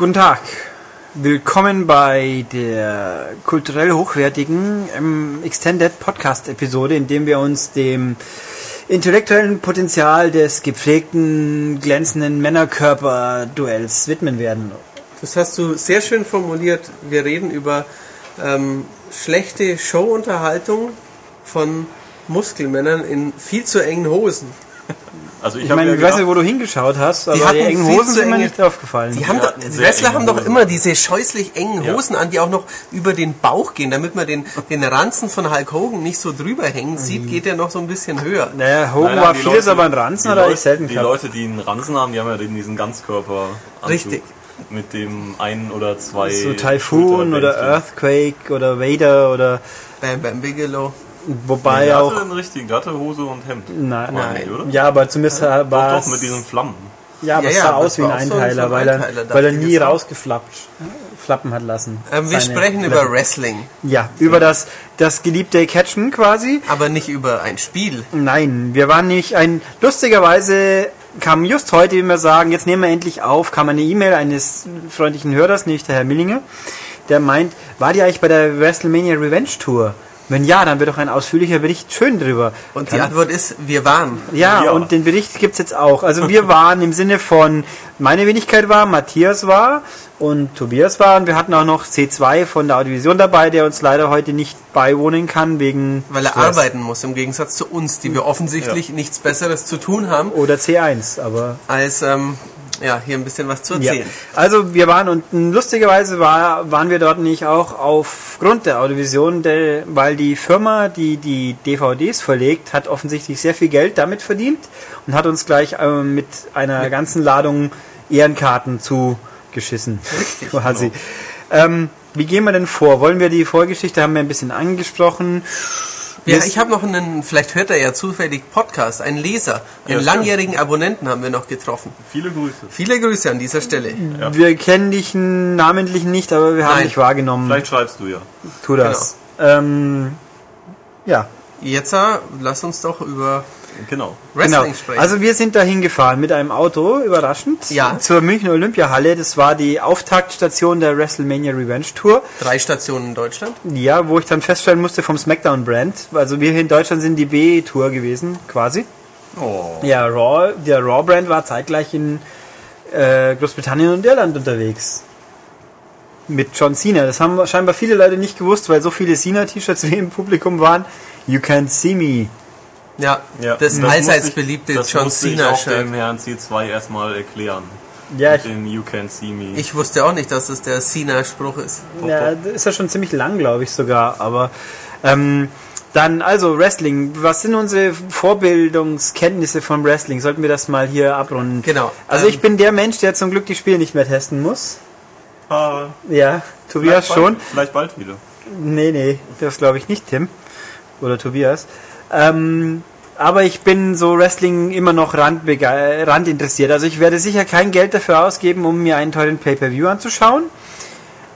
Guten Tag. Willkommen bei der kulturell hochwertigen ähm, Extended Podcast Episode, in dem wir uns dem intellektuellen Potenzial des gepflegten, glänzenden Männerkörper-Duells widmen werden. Das hast du sehr schön formuliert. Wir reden über ähm, schlechte Showunterhaltung von Muskelmännern in viel zu engen Hosen. Also ich, Ich meine, ja ich weiß nicht, wo du hingeschaut hast, aber die, hatten engen viel Hosen sind mir nicht aufgefallen. Die, haben Ja, die sehr Wrestler haben doch immer diese scheußlich engen Ja. Hosen an, die auch noch über den Bauch gehen, damit man den, den Ranzen von Hulk Hogan nicht so drüber hängen sieht, geht er noch so ein bisschen höher. naja, Hogan Nein, war die vieles, Leute- aber ein Ranzen die er Leute- echt selten Die gehabt. Leute, die einen Ranzen haben, die haben ja diesen Ganzkörper. Richtig. Mit dem ein oder zwei. so Typhoon oder. Earthquake oder Vader oder Bam Bam Bigelow. Wobei Nee, der auch hatte einen richtigen, der hatte Hose und Hemd. Nein, nein. ich, oder? ja, aber zumindest war Doch, es doch, mit diesen Flammen. Ja, aber Ja, es ja, sah aus wie ein auch so ein- Einteiler, weil, er, Einteiler, weil er nie rausgeflappt, flappen hat lassen. Ähm, wir sprechen Blätter. über Wrestling, Ja, über das, das geliebte Catchen quasi. aber nicht über ein Spiel. Nein, wir waren nicht ein, lustigerweise kam just heute, wie wir sagen, jetzt nehmen wir endlich auf, kam eine E-Mail eines freundlichen Hörers, nämlich der Herr Millinger, der meint, war die eigentlich bei der WrestleMania Revenge Tour? Wenn ja, dann wird doch ein ausführlicher Bericht schön drüber. Und die Antwort ist, wir waren. Ja, Ja. und den Bericht gibt's jetzt auch. Also wir waren im Sinne von, meine Wenigkeit war, Matthias war und Tobias war und wir hatten auch noch C2 von der Audiovision dabei, der uns leider heute nicht beiwohnen kann wegen Weil er Stress. arbeiten muss, im Gegensatz zu uns, die wir offensichtlich nichts Besseres zu tun haben, Oder C1, aber als ähm, ja, hier ein bisschen was zu ja. erzählen. Also wir waren und mh, lustigerweise war, waren wir dort nicht auch aufgrund der Audiovision, der, weil die Firma, die die DVDs verlegt, hat offensichtlich sehr viel Geld damit verdient und hat uns gleich ähm, mit einer ganzen Ladung Ehrenkarten zugeschissen. quasi. Ähm, wie gehen wir denn vor? Wollen wir die Vorgeschichte, haben wir ein bisschen angesprochen. Ja, ich habe noch einen, vielleicht hört er ja zufällig Podcast, einen Leser, einen stimmt. langjährigen Abonnenten haben wir noch getroffen. Viele Grüße. Viele Grüße an dieser Stelle. Wir kennen dich namentlich nicht, aber wir haben Nein. dich wahrgenommen. Vielleicht schreibst du ja. Tu das. Ähm, ja, Jetzt lass uns doch über Genau. Wrestling Genau. Also wir sind dahin gefahren mit einem Auto, überraschend, Ja. zur München Olympiahalle. Das war die Auftaktstation der WrestleMania Revenge Tour. Drei Stationen in Deutschland. Ja, wo ich dann feststellen musste vom SmackDown-Brand. Also wir hier in Deutschland sind die B-Tour gewesen, quasi. Oh. Ja, Raw, der Raw-Brand war zeitgleich in äh, Großbritannien und Irland unterwegs. Mit John Cena. Das haben scheinbar viele Leute nicht gewusst, weil so viele Cena-T-Shirts wie im Publikum waren. You can't see me. Ja, Ja, das, musste allseits ich- beliebte das John Cena auch Shirt. dem Herrn C2 erstmal erklären. Ja, Mit ich, dem You Can See Me. Ich wusste auch nicht, dass das der Cena-Spruch ist. Ja, das ist ja schon ziemlich lang, glaube ich sogar. Aber ähm, dann, also Wrestling. Was sind unsere Vorbildungskenntnisse von Wrestling? Sollten wir das mal hier abrunden? Genau. Also Ähm, ich bin der Mensch, der zum Glück die Spiele nicht mehr testen muss. Ah, Ja, Tobias vielleicht schon. Bald, vielleicht bald wieder. Nee, nee, das glaube ich nicht, Tim. Oder Tobias. Ähm, aber ich bin so Wrestling immer noch randinteressiert. Also ich werde sicher kein Geld dafür ausgeben, um mir einen teuren Pay-Per-View anzuschauen.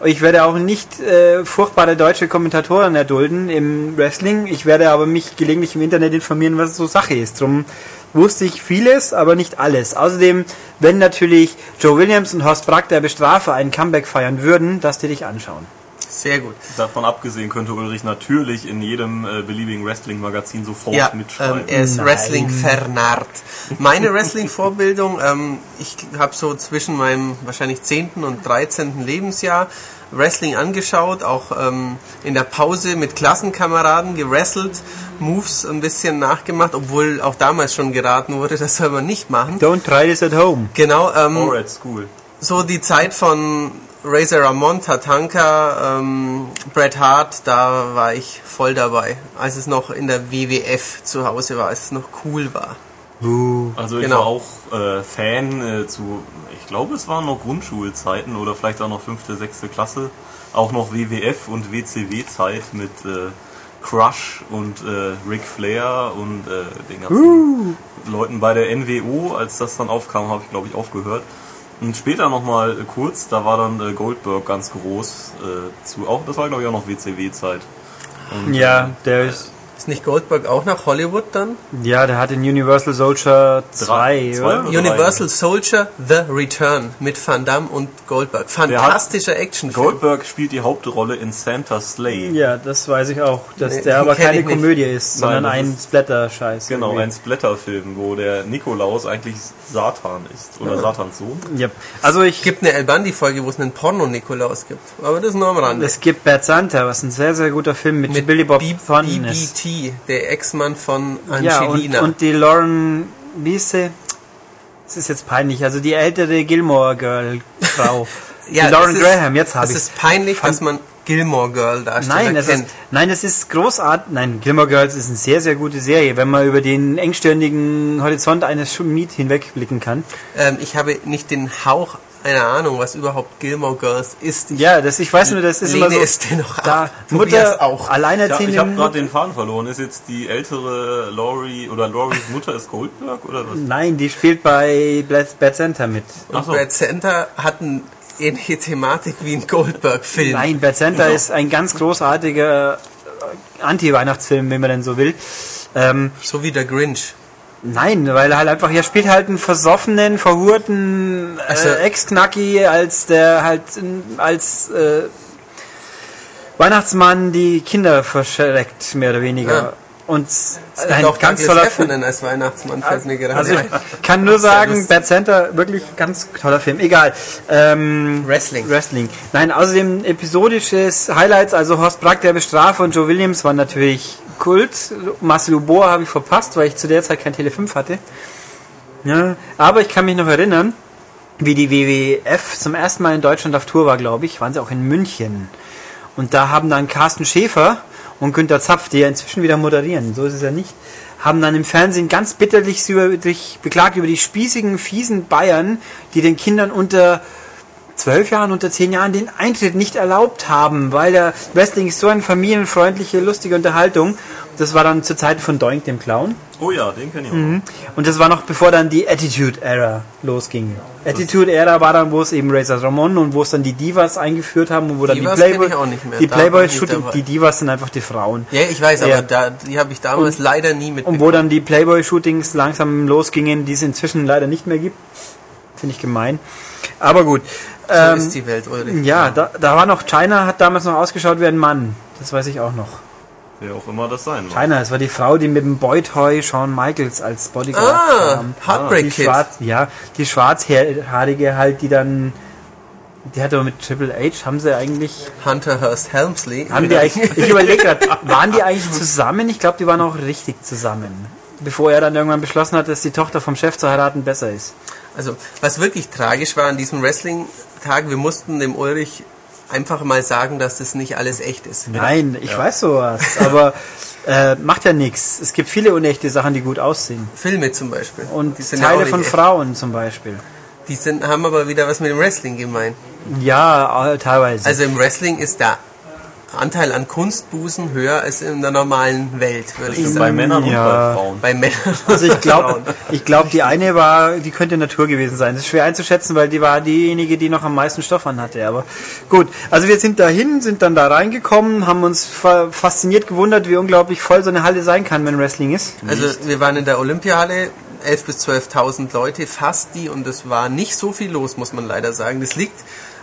Ich werde auch nicht äh, furchtbare deutsche Kommentatoren erdulden im Wrestling. Ich werde aber mich gelegentlich im Internet informieren, was so Sache ist. Drum wusste ich vieles, aber nicht alles. Außerdem, wenn natürlich Joe Williams und Horst Brack der Bestrafe einen Comeback feiern würden, das dir dich anschauen. Sehr gut. Davon abgesehen könnte Ulrich natürlich in jedem äh, beliebigen Wrestling-Magazin sofort Ja, mitschreiben. ähm, er ist Nein. Wrestling vernarrt. Meine Wrestling-Vorbildung, ähm, ich habe so zwischen meinem wahrscheinlich 10. und 13. Lebensjahr Wrestling angeschaut, auch ähm, in der Pause mit Klassenkameraden gewrestelt, Moves ein bisschen nachgemacht, obwohl auch damals schon geraten wurde, das soll man nicht machen. Don't try this at home. Genau, ähm, Or at School. so die Zeit von Razor Ramon, Tatanka, ähm, Bret Hart, da war ich voll dabei, als es noch in der WWF zu Hause war, als es noch cool war. Also ich Genau. war auch äh, Fan äh, zu, ich glaube es waren noch Grundschulzeiten oder vielleicht auch noch fünfte, sechste Klasse, auch noch WWF und WCW-Zeit mit äh, Crush und äh, Ric Flair und äh, den ganzen Leuten bei der NWO. Als das dann aufkam, habe ich glaube ich aufgehört. Und später nochmal äh, kurz, da war dann äh, Goldberg ganz groß. Äh, zu, auch, das war glaube ich auch noch WCW-Zeit. Ja, äh, der ist Ist nicht Goldberg auch nach Hollywood dann? Ja, der hat in Universal Soldier 2, zwei oder? Universal Soldier The Return mit Van Damme und Goldberg. Fantastischer Actionfilm. Goldberg spielt die Hauptrolle in Santa's Slay. Ja, das weiß ich auch, dass Nee, der aber keine. Komödie ist, Nein, sondern ein Splatter-Scheiß. Genau, irgendwie. ein Splatterfilm, wo der Nikolaus eigentlich Satan ist. Oder Satans Sohn. Yep. Also ich Es gibt eine El Bandi-Folge, wo es einen Porno-Nikolaus gibt. Aber das ist nur am Rande. es gibt Bad Santa, was ein sehr, sehr guter Film mit, Mit Billy Bob B- Thornton ist. BBT, der Ex-Mann von Ja, und, Angelina. und die Lauren, wie ist sie? Es ist jetzt peinlich, also die ältere Gilmore Girl Frau. die Lauren das Graham, jetzt habe Es ich ist peinlich, dass man Gilmore Girl Darsteller Nein, es kennt. ist, nein, es ist großartig. Nein, Gilmore Girls ist eine sehr, sehr gute Serie, wenn man über den engstirnigen Horizont eines Schmied hinwegblicken kann. Ähm, ich habe nicht den Hauch einer Ahnung, was überhaupt Gilmore Girls ist. Ich Ja, das, ich weiß nur, das ist lehne immer so. es dennoch da Mutter auch. Ja, ich habe alleinerziehende. gerade den Faden verloren. Ist jetzt die ältere Laurie oder Lauries Mutter ist Goldberg oder was? Nein, die spielt bei Bad Bad Center mit. Und so. Brad Center hat eine ähnliche Thematik wie ein Goldberg-Film. Nein, Bad Center Genau. ist ein ganz großartiger äh, Anti-Weihnachtsfilm, wenn man denn so will. Ähm, So wie der Grinch. Nein, weil er halt einfach, er spielt halt einen versoffenen, verhurten Also- äh, Ex-Knacki, als der halt als äh, Weihnachtsmann die Kinder verschreckt, mehr oder weniger. Ja. Und Es ein gibt auch ganz Douglas toller Film. Als Weihnachtsmann, fällt mir gerade Also ein. ich kann nur sagen. Bad Center, wirklich ganz toller Film. Egal. Ähm, Wrestling. Wrestling. Nein, außerdem episodisches Highlights, also Horst Brack, der Bestrafer und Joe Williams waren natürlich Kult. Marcel Bohr habe ich verpasst, weil ich zu der Zeit kein Tele 5 hatte. Ja, aber ich kann mich noch erinnern, wie die WWF zum ersten Mal in Deutschland auf Tour war, glaube ich, waren sie auch in München. Und da haben dann Carsten Schäfer und Günter Zapf, die ja inzwischen wieder moderieren, so ist es ja nicht, haben dann im Fernsehen ganz bitterlich sich beklagt über die spießigen, fiesen Bayern, die den Kindern unter zwölf Jahren, unter zehn Jahren den Eintritt nicht erlaubt haben, weil der Wrestling ist so eine familienfreundliche, lustige Unterhaltung. Das war dann zur Zeit von Doink, dem Clown. Oh ja, den kenne ich auch. Mhm. Und das war noch bevor dann die Attitude Era losging. Attitude Era war dann, wo es eben Razor Ramon und wo es dann die Divas eingeführt haben und wo dann Divas die Playboy, kenn ich auch nicht mehr. die Playboy Shooting, die Divas sind einfach die Frauen. Ja, ich weiß, aber Ja. da, die habe ich damals leider nie Und mitbekommen. wo dann die Playboy Shootings langsam losgingen, die es inzwischen leider nicht mehr gibt. Finde ich gemein. Aber gut. so Ähm, ist die Welt, Ulrich. ja, da, da war noch China, hat damals noch ausgeschaut wie ein Mann. Das weiß ich auch noch. Wer auch immer das sein mag. China, es war die Frau, die mit dem Boy-Toy Shawn Michaels als Bodyguard Ah, kam. Heartbreak die Kid. Schwarz, ja, die schwarzhaarige halt, die dann, die hat aber mit Triple H, haben sie eigentlich, Hunter Hearst Helmsley. haben die eigentlich, ich überlege gerade, waren die eigentlich zusammen? Ich glaube, die waren auch richtig zusammen. Bevor er dann irgendwann beschlossen hat, dass die Tochter vom Chef zu heiraten besser ist. Also, was wirklich tragisch war an diesem Wrestling-Tag, wir mussten dem Ulrich einfach mal sagen, dass das nicht alles echt ist. Nein, ich weiß sowas, aber äh, macht ja nichts. Es gibt viele unechte Sachen, die gut aussehen. Filme zum Beispiel. Und die sind ja auch Teile von echt. Frauen zum Beispiel. Die sind, haben aber wieder was mit dem Wrestling gemeint. Ja, äh, teilweise. Also im Wrestling ist der Anteil an Kunstbusen höher als in der normalen Welt, würde ich Stimmt, sagen. bei Männern Ja. und bei Frauen. Bei Männern. Also ich glaube, ich glaube, die eine war, die könnte Natur gewesen sein. Das ist schwer einzuschätzen, weil die war diejenige, die noch am meisten Stoff an hatte. Aber gut, also wir sind dahin, sind dann da reingekommen, haben uns fa- fasziniert gewundert, wie unglaublich voll so eine Halle sein kann, wenn Wrestling ist. Also wir waren in der Olympiahalle, 11.000 bis 12.000 Leute, fast die, und es war nicht so viel los, muss man leider sagen. Das liegt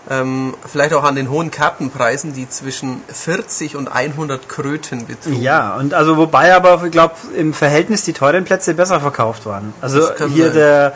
ähm, vielleicht auch an den hohen Kartenpreisen, die zwischen 40 und 100 Kröten betrugen. Ja, und also wobei aber, ich glaube, im Verhältnis die teuren Plätze besser verkauft waren. Also hier sein. der,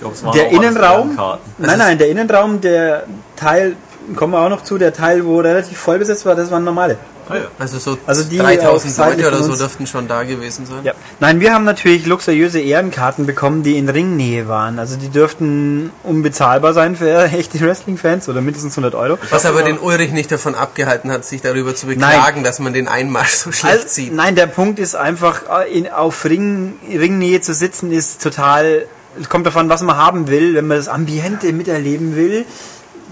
waren der Innenraum, nein, nein, der Innenraum, der Teil, kommen wir auch noch zu, der Teil, wo relativ voll besetzt war, das waren normale. Ah, ja. Also so Also die 3000 auf Seiten Leute oder so dürften schon da gewesen sein. Ja. Nein, wir haben natürlich luxuriöse Ehrenkarten bekommen, die in Ringnähe waren. Also die dürften unbezahlbar sein für echte Wrestling-Fans oder mindestens 100 Euro. Was aber den Ulrich nicht davon abgehalten hat, sich darüber zu beklagen, dass man den Einmarsch so schlecht Also, sieht. nein, der Punkt ist einfach, äh, in, auf Ring, Ringnähe zu sitzen, ist total, es kommt davon, was man haben will. Wenn man das Ambiente miterleben will,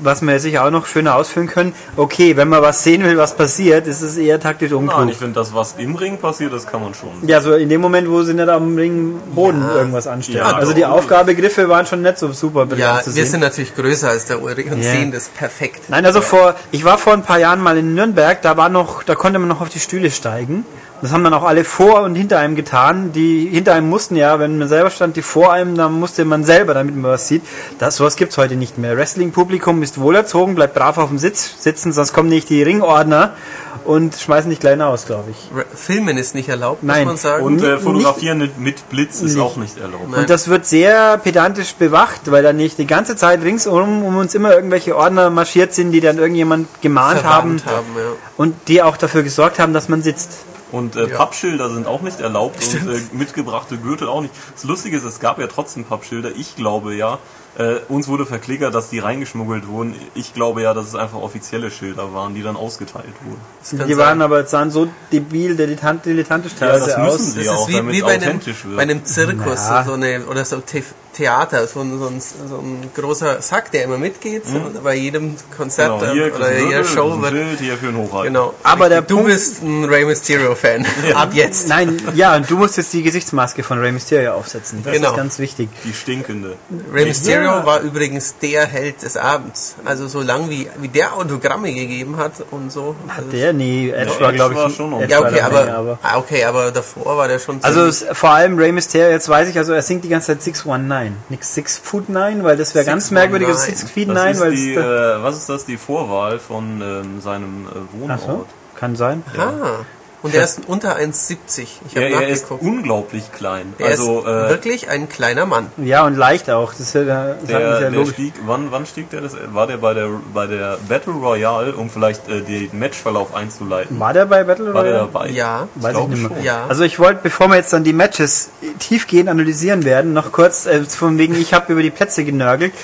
was wir sicher auch noch schöner ausführen können. Okay, wenn man was sehen will, was passiert, ist es eher taktisch Nein, unklug. ich finde, das, was im Ring passiert, das kann man schon. Ja, so in dem Moment, wo sie nicht am Ringboden Ja. irgendwas anstellen. Ja, also die doch. Aufgabegriffe waren schon nicht so super brillant Ja, zu wir sind natürlich größer als der Ulrich und Ja. sehen das perfekt. Nein, also vor, ich war vor ein paar Jahren mal in Nürnberg, da war noch, da konnte man noch auf die Stühle steigen Das haben dann auch alle vor und hinter einem getan. Die hinter einem mussten ja, wenn man selber stand, die vor einem, dann musste man selber, damit man was sieht. Das sowas gibt's heute nicht mehr. Wrestling-Publikum ist wohlerzogen, bleibt brav auf dem Sitz sitzen, sonst kommen nicht die Ringordner und schmeißen dich gleich aus, glaube ich. Re- Filmen ist nicht erlaubt, Nein. muss man sagen. Und äh, Nicht- fotografieren mit, mit Blitz ist Nicht. auch nicht erlaubt. Nein. Und das wird sehr pedantisch bewacht, weil da nicht die ganze Zeit ringsum um uns immer irgendwelche Ordner marschiert sind, die dann irgendjemand gemahnt haben Verwarnt haben, ja. und die auch dafür gesorgt haben, dass man sitzt. Und äh, Ja. Pappschilder sind auch nicht erlaubt und äh, mitgebrachte Gürtel auch nicht. Das Lustige ist, es gab ja trotzdem Pappschilder. Ich glaube ja, äh, uns wurde verklickert, dass die reingeschmuggelt wurden. Ich glaube ja, dass es einfach offizielle Schilder waren, die dann ausgeteilt wurden. Die sein. waren aber sahen so debil, dilettant, dilettantisch Ja, teilweise das müssen aus. sie Das auch, ist wie, damit wie es bei, einem, authentisch wird. bei einem Zirkus Ja. so eine, oder so The Theater, so ein, so, ein, so ein großer Sack, der immer mitgeht. Und bei jedem Konzert Genau, äh, hier oder jeder Gürtel, Show ein wird. Schild, hier für den Hochhalten. Genau. Aber der du Punkt- bist ein Rey Mysterio-Fan. Ab jetzt. Nein, ja, und du musst jetzt die Gesichtsmaske von Rey Mysterio aufsetzen. Das Genau. ist ganz wichtig. Die stinkende. Rey Mysterio Ja. war übrigens der Held des Abends. Also so lang wie, wie der Autogramme gegeben hat und so. Also, Der, nee, Edge Ja, war, glaube ich, war schon Edge ja, okay, dabei, aber, ah, okay, aber davor war der schon Also es, vor allem Rey Mysterio, jetzt weiß ich, also er singt die ganze Zeit 619, nix 6 Foot 9, weil das wäre ganz 619. merkwürdig, das 6 Feet Das 9, ist weil die, äh, was ist das? Die Vorwahl von ähm, seinem äh, Wohnort. Ach so, kann sein. Ah. Und der ist unter 1,70. Ich habe Er, er ist nachgeguckt. unglaublich klein. Der also ist äh, wirklich ein kleiner Mann. Ja, und leicht auch, das ist ja, das der, ja der logisch. stieg, wann, wann stieg der? Das, war der bei der bei der Battle Royale, um vielleicht äh, den Matchverlauf einzuleiten? War der bei Battle War der Royale? dabei? Ja. ich Weiß ich glaube nicht mehr. Ja. Also ich wollte, bevor wir jetzt dann die Matches tiefgehend analysieren werden, noch kurz äh, von wegen, ich habe über die Plätze genörgelt.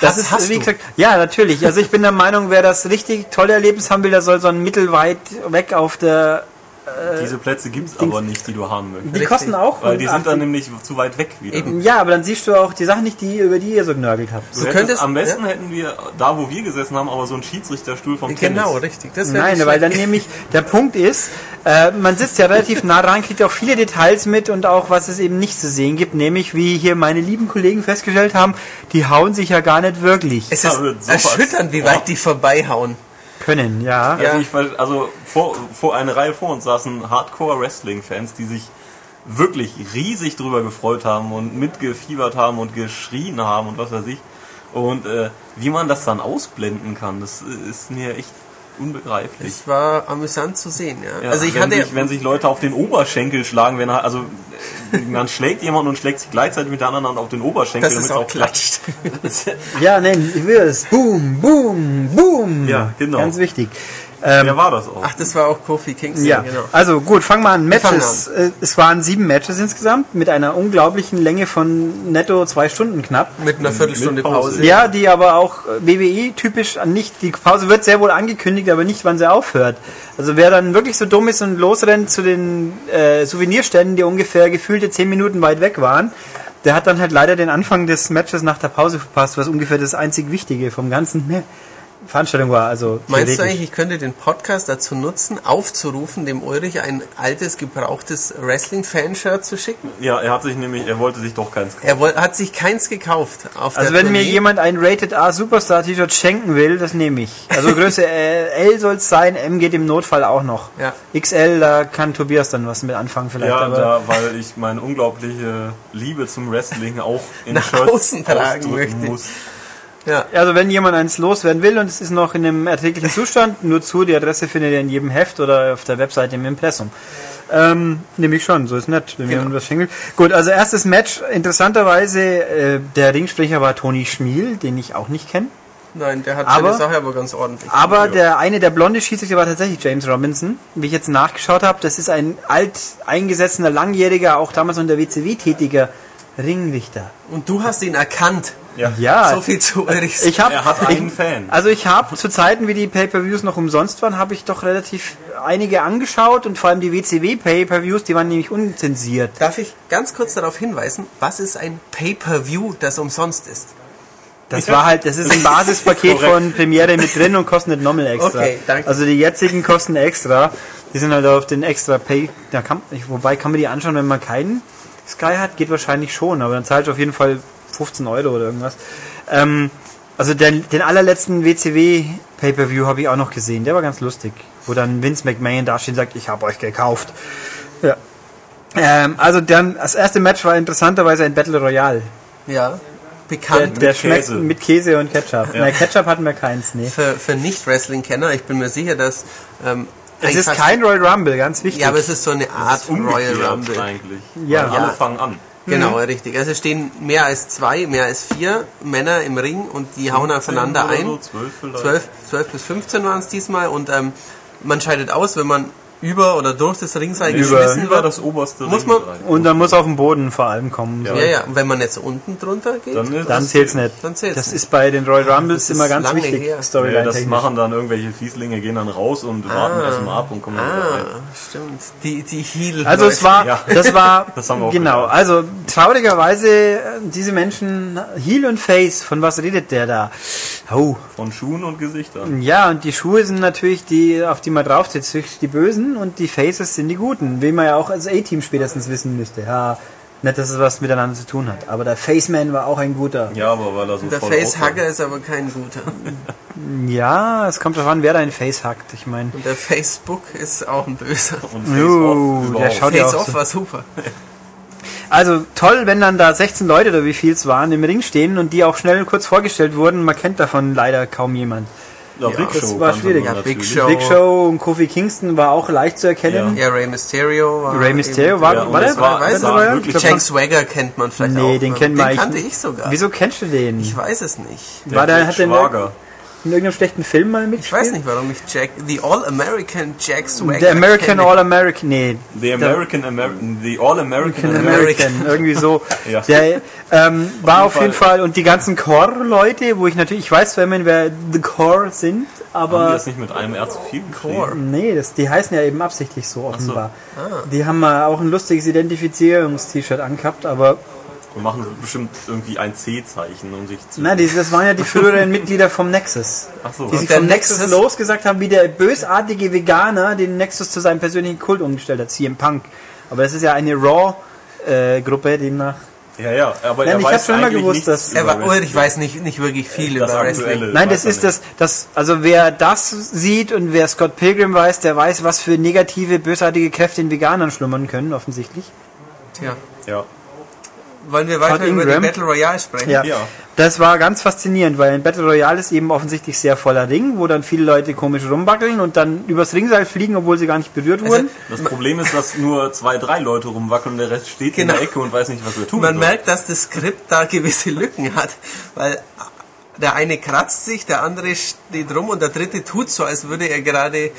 Das Hast- ist, hast wie du? gesagt, ja, natürlich. Also ich bin der Meinung, wer das richtig tolle Erlebnis haben will, der soll so ein mittelweit weg auf der... Diese Plätze gibt's Dings- aber nicht, die du haben möchtest. Die Richtig. kosten auch Weil die sind 180. dann nämlich zu weit weg wieder. Eben. Ja, aber dann siehst du auch die Sachen nicht, die über die ihr so genörgelt habt. Du Du könntest- am besten hätten wir da, wo wir gesessen haben, aber so einen Schiedsrichterstuhl vom Genau, Tennis. richtig. Das wäre Nein, weil dann nämlich der Punkt ist, äh, man sitzt ja relativ nah dran, kriegt auch viele Details mit und auch was es eben nicht zu sehen gibt, nämlich wie hier meine lieben Kollegen festgestellt haben, die hauen sich ja gar nicht wirklich Es ist erschütternd, wie weit die vorbeihauen. Können, ja. Ja. Also, ich, ver- also vor, vor eine Reihe vor uns saßen Hardcore-Wrestling-Fans, die sich wirklich riesig drüber gefreut haben und mitgefiebert haben und geschrien haben und was weiß ich. Und äh, wie man das dann ausblenden kann, das äh, ist mir echt unbegreiflich. Es war amüsant zu sehen, ja. Ja, also ich wenn, hatte sich, wenn sich Leute auf den Oberschenkel schlagen, wenn er, also man schlägt jemanden und schlägt sich gleichzeitig mit der anderen Hand auf den Oberschenkel, dass es damit auch klatscht. Ja, nein, ich will es. Boom, boom, boom. Ja, genau. Ganz wichtig. Ähm, Wer war das auch? Ach, das war auch Kofi Kingston, Ja, genau. also gut, fangen wir an. Wir Matches. Äh, Es waren sieben Matches insgesamt mit einer unglaublichen Länge von netto zwei Stunden knapp. Mit einer Viertelstunde Mit Pause. Pause. Ja, die aber auch äh, WWE typisch an nicht, die Pause wird sehr wohl angekündigt, aber nicht, wann sie aufhört. Also wer dann wirklich so dumm ist und losrennt zu den äh, Souvenirständen, die ungefähr gefühlte zehn Minuten weit weg waren, der hat dann halt leider den Anfang des Matches nach der Pause verpasst, was ungefähr das einzig Wichtige vom ganzen ne, Veranstaltung war. Also Meinst du eigentlich, ich könnte den Podcast dazu nutzen, aufzurufen, dem Ulrich ein altes, gebrauchtes Wrestling-Fan-Shirt zu schicken? Ja, er hat sich nämlich, er wollte sich doch keins kaufen. Er woll, hat sich keins gekauft. Auf Also der wenn mir Tournee. jemand ein Rated R Superstar T-Shirt schenken will, das nehme ich. Also Größe äh, L soll es sein, M geht im Notfall auch noch. Ja. XL, da kann Tobias dann was mit anfangen vielleicht. Ja, aber da, weil ich meine unglaubliche Liebe zum Wrestling auch in Nach Shirts außen tragen möchte. muss. Ja. also wenn jemand eins loswerden will und es ist noch in einem erträglichen Zustand, nur zu, die Adresse findet ihr in jedem Heft oder auf der Webseite im Impressum. Ähm, nehme ich schon, so ist nett, wenn Genau. jemand was schenkt. Gut, also erstes Match, interessanterweise, äh, der Ringsprecher war Toni Schmiel, den ich auch nicht kenne. Nein, der hat Aber- seine Sache aber ganz ordentlich. Aber der eine, der blonde Schiedsrichter war tatsächlich James Robinson. Wie ich jetzt nachgeschaut habe, das ist ein alt eingesessener, langjähriger, auch damals der WCW tätiger Ringrichter. Und du hast ihn erkannt. Ja. Ja, So viel zu Ulrichs. ich habe Er hat einen Fan. also ich habe zu Zeiten, wie die Pay-per-Views noch umsonst waren, habe ich doch relativ einige angeschaut und vor allem die WCW Pay-per-Views, die waren nämlich unzensiert. Darf ich ganz kurz darauf hinweisen, was ist ein Pay-Per-View, das umsonst ist? Das war halt, das ist ein Basispaket von Premiere mit drin und kostet nicht nochmal extra. Okay, danke. Also die jetzigen kosten extra. Die sind halt auf den extra Pay. Da kann, ich- wobei kann man die anschauen, wenn man keinen Sky hat, geht wahrscheinlich schon, aber dann zahlst du auf jeden Fall 15 Euro oder irgendwas. Ähm, also den, den allerletzten WCW Pay-per-View habe ich auch noch gesehen. Der war ganz lustig. wo dann Vince McMahon da steht und sagt, ich habe euch gekauft. Ja. Ähm, also dann, das erste Match war interessanterweise ein Battle Royale. Ja. Der, Bekannt der schmeckt Käse. mit Käse und Ketchup. Ja. Na, Ketchup hatten wir keins, nee. für, für Nicht-Wrestling-Kenner. Ich bin mir sicher, dass... Ähm, Es ist kein Royal Rumble, ganz wichtig. Ja, aber es ist so eine Art Royal Rumble. eigentlich. Ja. Alle Ja. fangen an. Genau, richtig. Also es stehen mehr als zwei, mehr als vier Männer im Ring und die hauen aufeinander ein. So, 12 vielleicht. 12, 12 bis 15 waren es diesmal und ähm, man scheidet aus, wenn man über oder durch das Ringseil Über- geschmissen über wird. das oberste Muss Ring man- und dann muss auf den Boden vor allem kommen. Ja. so. Ja, ja, und wenn man jetzt unten drunter geht, Dann, Dann zählt's nicht. Dann zählt's das nicht. ist bei den Royal Rumbles immer ganz wichtig, her. Ja, das technisch. machen dann irgendwelche Fieslinge, gehen dann raus und warten erstmal ab und kommen dann wieder Ah, rein. stimmt. Die, die Heel. Also es war, Ja. das war, Das haben wir auch genau, gelernt. also traurigerweise, äh, diese Menschen, Heel und Face, von was redet der da? Oh, Von Schuhen und Gesichtern. ja, und die Schuhe sind natürlich die, auf die man drauf sitzt, die Bösen und die Faces sind die Guten, wie man ja auch als A-Team spätestens wissen müsste. Ja, nicht, dass es was miteinander zu tun hat, aber der Faceman war auch ein guter. Ja, aber weil er so Der. Facehugger ist aber kein guter. Ja, es kommt darauf an, wer dein Face hackt, ich meine. Und der Facebook ist auch ein böser. Und Uh, Face-Off der schaut ja auch so. war super. Also toll, wenn dann da 16 Leute oder wie viel es waren im Ring stehen und die auch schnell kurz vorgestellt wurden. Man kennt davon leider kaum jemand. Ja, Big das Show war schwierig. Ja, Big. Show. Big Show und Kofi Kingston war auch leicht zu erkennen. Ja, Ray Mysterio war. Ray Mysterio war, Ja, war der? war- es war Royale? wirklich Jack Swagger kennt man vielleicht Nee, auch. den ne? kennt man Den kannte ich sogar. Wieso kennst du den? Ich weiß es nicht. Der War der, hat der in, Schwager. In irgendeinem schlechten Film mal Ich mitgespielt? weiß nicht, warum ich Jack, the All-American Jack Swagger. Der American. All-American, nee. The American American, the All American American, irgendwie so. Ja. Der ähm, war auf jeden Fall. Fall, und die ganzen Core-Leute, wo ich natürlich, ich weiß zwar immerhin, wer The Core sind, Haben die aber das nicht mit einem R zu viel Core. nee, das, die heißen ja eben absichtlich so offenbar. Ah. Die haben mal auch ein lustiges Identifizierungs-T-Shirt angehabt, aber Wir machen bestimmt irgendwie ein C-Zeichen, um sich zu... nein, das waren ja die früheren Mitglieder vom Nexus. Ach so. Die sich vom Nexus, Nexus- losgesagt haben, wie der bösartige Veganer den Nexus zu seinem persönlichen Kult umgestellt hat, CM Punk. Aber es ist ja eine Raw-Gruppe, demnach. Ja, ja, aber Nein, er ich weiß hab schon immer gewusst, dass- Er war, ich weiß nicht, nicht wirklich viel Das über. Wrestling. Nein, das ist das, das, also wer das sieht und wer Scott Pilgrim weiß, der weiß, was für negative, bösartige Kräfte in Veganern schlummern können, offensichtlich. Tja. Ja. Wollen wir weiter über die. Battle Royale sprechen? Ja. Ja. Das war ganz faszinierend, weil ein Battle Royale ist eben offensichtlich sehr voller Ring, wo dann viele Leute komisch rumwackeln und dann übers Ringseil fliegen, obwohl sie gar nicht berührt Also, wurden. Das Problem ist, dass nur zwei, drei Leute rumwackeln und der Rest steht in Genau. der Ecke und weiß nicht, was er tun Man soll. merkt, dass das Skript da gewisse Lücken hat, weil der eine kratzt sich, der andere steht rum und der dritte tut so, als würde er gerade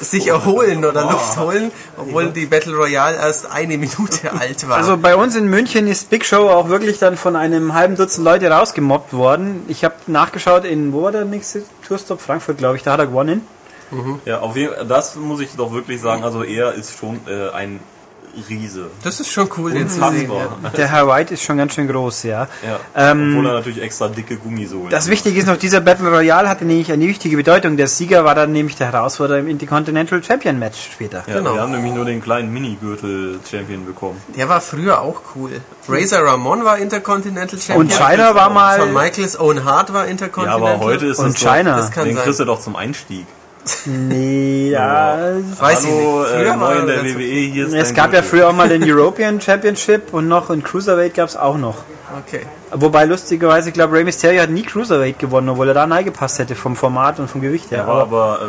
sich erholen oder Luft holen, obwohl die Battle Royale erst eine Minute alt war. Also bei uns in München ist Big Show auch wirklich dann von einem halben Dutzend Leute rausgemobbt worden. Ich habe nachgeschaut in, wo war der nächste Tourstop? Frankfurt, glaube ich, da hat er gewonnen. Ja, auf jeden Fall, das muss ich doch wirklich sagen, also er ist schon äh, ein Riese. das ist schon cool, den zu sehen. Ja. Der Herr White ist schon ganz schön groß, ja. Ja. Ähm, Obwohl er natürlich extra dicke Gummisohlen Das. Wichtige ist noch, dieser Battle Royale hatte nämlich eine wichtige Bedeutung. Der Sieger war dann nämlich der Herausforderer im Intercontinental Champion Match später. Ja, Genau. Wir haben nämlich nur den kleinen Minigürtel-Champion bekommen. Der war früher auch cool. Razor Ramon war Intercontinental Champion. Und China war mal. Shawn Michaels Owen Hart war Ja, Intercontinental. aber heute ist Und das doch, China. Das kann den sein. kriegst du doch zum Einstieg. Nee, ja. Weiß ich Hallo, nicht. äh, neu in der er WWE, hier ist Es gab ja früher auch mal den European Championship und noch in Cruiserweight gab es auch noch. Okay. Wobei lustigerweise, ich glaube, Rey Mysterio hat nie Cruiserweight gewonnen, obwohl er da reingepasst hätte vom Format und vom Gewicht her. Der war aber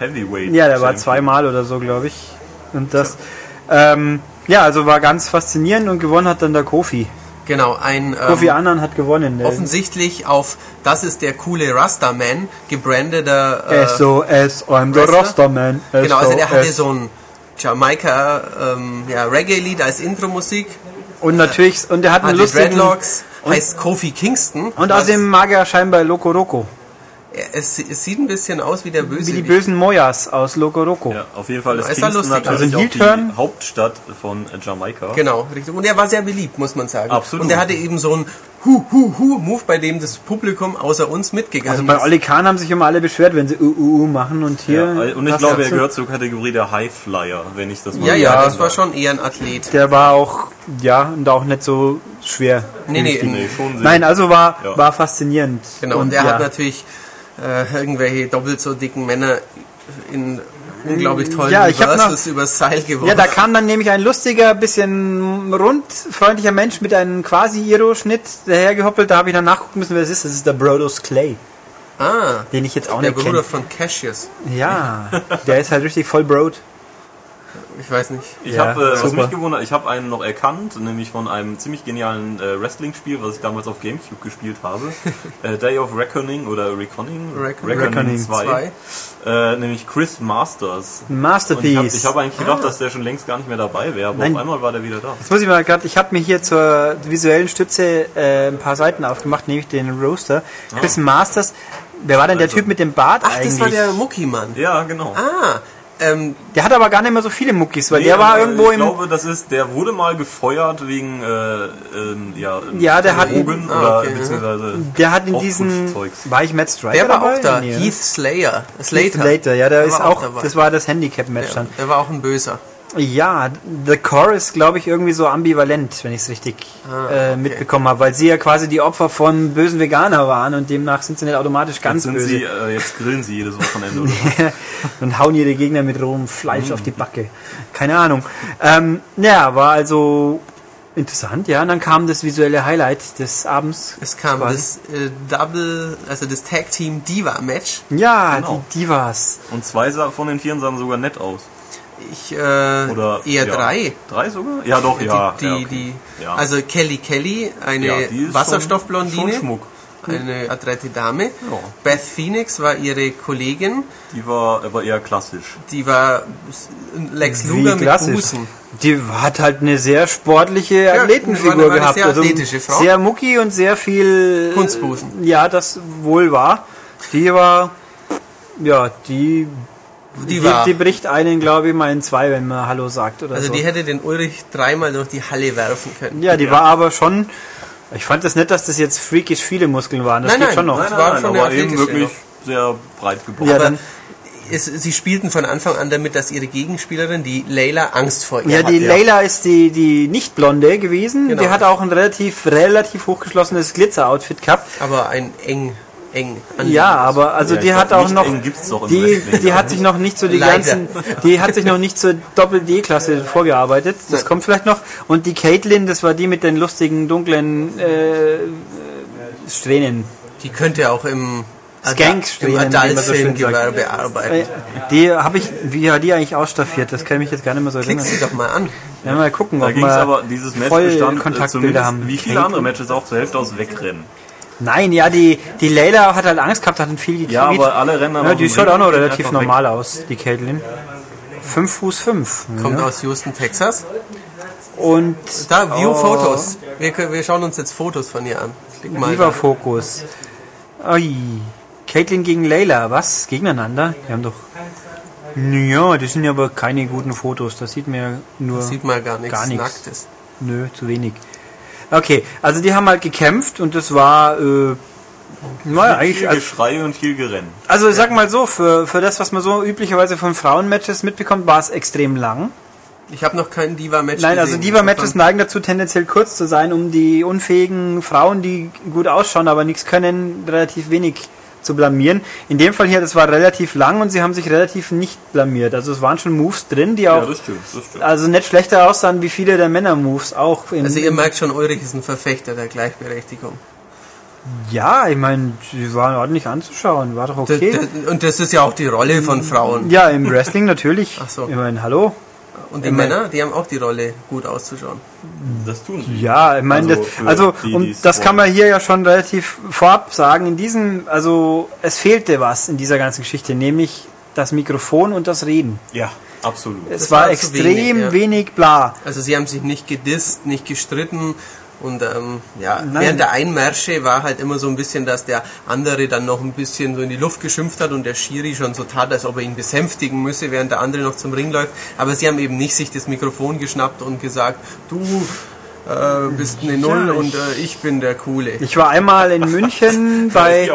äh, Heavyweight. Ja, der war zweimal oder so, glaube ich. Und das, ähm, ja, also war ganz faszinierend und gewonnen hat dann der Kofi. Genau, ein Kofi ähm, Annan hat gewonnen. Der offensichtlich auf Das ist der coole Rastaman gebrandeter äh, SOS, I'm the? Rastaman. Genau, also der hatte so ein Jamaika ähm, ja, Reggae-Lied als Intro-Musik. Und natürlich, und er hat einen lustigen... Dreadlocks, heißt Kofi Kingston. Und außerdem mag er scheinbar Loco Roco. Es, es sieht ein bisschen aus wie der Böse. Wie die bösen Moyas aus Loco Roco. Ja, auf jeden Fall ist Ist ja Kingston lustig. natürlich Also die Hauptstadt von Jamaika. Genau, richtig. Und er war sehr beliebt, muss man sagen. Absolut. Und er hatte eben so einen Hu-Hu-Hu-Move, bei dem das Publikum außer uns mitgegangen Also bei ist. Oli Kahn haben sich immer alle beschwert, wenn sie uh machen und hier... Ja, und ich glaube, er gehört zur Kategorie der Highflyer, wenn ich das mal Ja, ja, sagen das war schon eher ein Athlet. Der war auch, ja, und auch nicht so schwer. Nee, nee, Nee, schon sehr. Nein, also war, Ja. war faszinierend. Genau, und, er ja, hat natürlich äh, irgendwelche doppelt so dicken Männer in unglaublich tollen Ja, ich hab noch- übers Seil geworfen. Ja, da kam dann nämlich ein lustiger, bisschen rund, freundlicher Mensch mit einem quasi Iro-Schnitt dahergehoppelt. Da habe ich dann nachgucken müssen, wer es ist. Das ist der Brodus Clay, ah, den ich jetzt auch der nicht Bruder kenne. von Cassius. Ja, der ist halt richtig voll Broad. Ich weiß nicht. Ich Ja, habe, äh, was mich gewundert, ich habe einen noch erkannt, nämlich von einem ziemlich genialen äh, Wrestling-Spiel, was ich damals auf Gamecube gespielt habe. äh, Day of Reckoning oder Reckoning? Reckoning. Reckoning 2. Zwei. Äh, nämlich Chris Masters. Und ich Masterpiece. habe ich hab eigentlich gedacht, dass der schon längst gar nicht mehr dabei wäre, aber Nein. auf einmal war der wieder da. Jetzt muss ich mal gerade, ich habe mir hier zur visuellen Stütze äh, ein paar Seiten aufgemacht, nämlich den Roaster. Chris Masters. Wer war denn der Also- Typ mit dem Bart Ach, eigentlich? das war der Mucki-Mann. Ja, genau. Ah, ähm, Der hat aber gar nicht mehr so viele Muckis, weil Nee, der war irgendwo ich im. glaube, das ist, der wurde mal gefeuert wegen, äh, ähm, ja, Ja, der hat- Drogen Ah, oder okay, beziehungsweise der hat in diesen. Aufputschzeugs. War ich Matt Striker der war dabei? auch da. Nee, ne? Heath Slayer. Heath Slater. Slater, ja, der Der ist auch auch, das war das Handicap-Match dann. Der war auch ein Böser. Ja, The Core ist, glaube ich, irgendwie so ambivalent, wenn ich es richtig Ah, äh, okay. mitbekommen habe, weil sie ja quasi die Opfer von bösen Veganer waren und demnach sind sie nicht automatisch ganz Jetzt sind böse. sie, äh, jetzt grillen sie jedes Wochenende oder und hauen ihre Gegner mit rohem Fleisch Mhm. auf die Backe. Keine Ahnung. Ähm, ja, war also interessant, ja. Und dann kam das visuelle Highlight des Abends. Es kam quasi. das äh, Double, also das Tag Team Diva Match. Ja, Genau. die Divas. Und zwei sa- von den Vieren sahen sogar nett aus. Ich, äh, Oder eher ja. drei. Drei sogar? Ja, doch, ja. Die, ja, die, okay. die, Ja. Also Kelly Kelly, eine Ja, Wasserstoffblondine, Schon, eine adrette Dame. Ja. Beth Phoenix war ihre Kollegin, Die war aber eher klassisch. die war Lex Luger mit. Busen. Die hat halt eine sehr sportliche war Athletenfigur war eine gehabt. sehr athletische Frau. sehr mucki und sehr viel. Kunstbusen. Ja, das wohl war. Die war. Ja, die. Die Die, war, die bricht einen, glaube ich, mal in zwei, wenn man Hallo sagt oder also so. die hätte den Ulrich dreimal durch die Halle werfen können. ja, die war aber schon. Ich fand das nicht, dass das jetzt freakisch viele Muskeln waren. Das Nein, geht nein, schon noch. nein, Das war schon eine aber eben wirklich sehr breit geboren. Ja, Aber dann, es, sie spielten von Anfang an damit, dass ihre Gegenspielerin, die Leila, Angst vor ihr ja, die hatte. Layla ist die, die nicht blonde gewesen. Genau. Die hat auch ein relativ, relativ hochgeschlossenes Glitzer-Outfit gehabt. Aber ein eng, eng. Ja, aber also Ja, die hat auch noch die, die hat sich noch nicht so die Leider. ganzen die hat sich noch nicht zur Doppel D Klasse vorgearbeitet. Das Nein. kommt vielleicht noch und die Caitlin, das war die mit den lustigen dunklen äh, Strähnen. Die könnte auch im, Skank-Strähnen, so Die habe ich wie hat die eigentlich ausstaffiert? Das kann ich mich jetzt gar nicht mehr so Klick erinnern. sie doch mal an. Ja, mal gucken, Da ob ging es wir aber, dieses Match voll bestand äh, Kontaktbilder haben. wie viele Caitlin? andere Matches auch zur Hälfte aus Wegrennen. Nein, ja, die die Layla hat halt Angst gehabt, hat ein viel Ja, gequietscht. aber alle rennen Ja, die schaut auch noch relativ einfach weg. normal aus, die Caitlin. 5 Fuß 5. Kommt ja. aus Houston, Texas. Und Da, View Oh. Fotos. Wir, wir schauen uns jetzt Fotos von ihr an. Klick mal. Viva Fokus. Ui. Caitlin gegen Layla, was? Gegeneinander? Die haben doch. Ja, das sind ja aber keine guten Fotos. Das sieht man ja nur. Sieht man gar nichts Gar nichts. Nacktes. Nö, zu wenig. Okay, also die haben halt gekämpft und das war. Äh, naja, eigentlich. Viel Also, Geschrei und viel Gerenn. also ich sag mal so, für, für das, was man so üblicherweise von Frauenmatches mitbekommt, war es extrem lang. Ich habe noch kein Diva-Match Nein, also gesehen. Diva-Matches neigen dazu, tendenziell kurz zu sein, um die unfähigen Frauen, die gut ausschauen, aber nichts können, relativ wenig zu blamieren. In dem Fall hier, das war relativ lang und sie haben sich relativ nicht blamiert. Also es waren schon Moves drin, die Ja, auch das stimmt, das stimmt. also nicht schlechter aussahen wie viele der Männer-Moves auch. In, Also ihr merkt schon, Ulrich ist ein Verfechter der Gleichberechtigung. ja, ich meine, sie waren ordentlich anzuschauen, war doch okay. d- Und das ist ja auch die Rolle von Frauen. Ja, im Wrestling natürlich. Ach so. Ich meine, hallo. Und die Ich mein- Männer, die haben auch die Rolle, gut auszuschauen. Das tun sie. Ja, ich meine, Also das, also die, und das kann man hier ja schon relativ vorab sagen. In diesem, also es fehlte was in dieser ganzen Geschichte, nämlich das Mikrofon und das Reden. Ja, absolut. Es Das war, war extrem wenig, wenig, ja. bla. Also sie haben sich nicht gedisst, nicht gestritten und ähm, ja, Nein. während der Einmärsche war halt immer so ein bisschen, dass der andere dann noch ein bisschen so in die Luft geschimpft hat und der Schiri schon so tat, als ob er ihn besänftigen müsse, während der andere noch zum Ring läuft. Aber sie haben eben nicht sich das Mikrofon geschnappt und gesagt, du äh, bist eine Null Ja, ich- und äh, ich bin der Coole. Ich war einmal in München bei,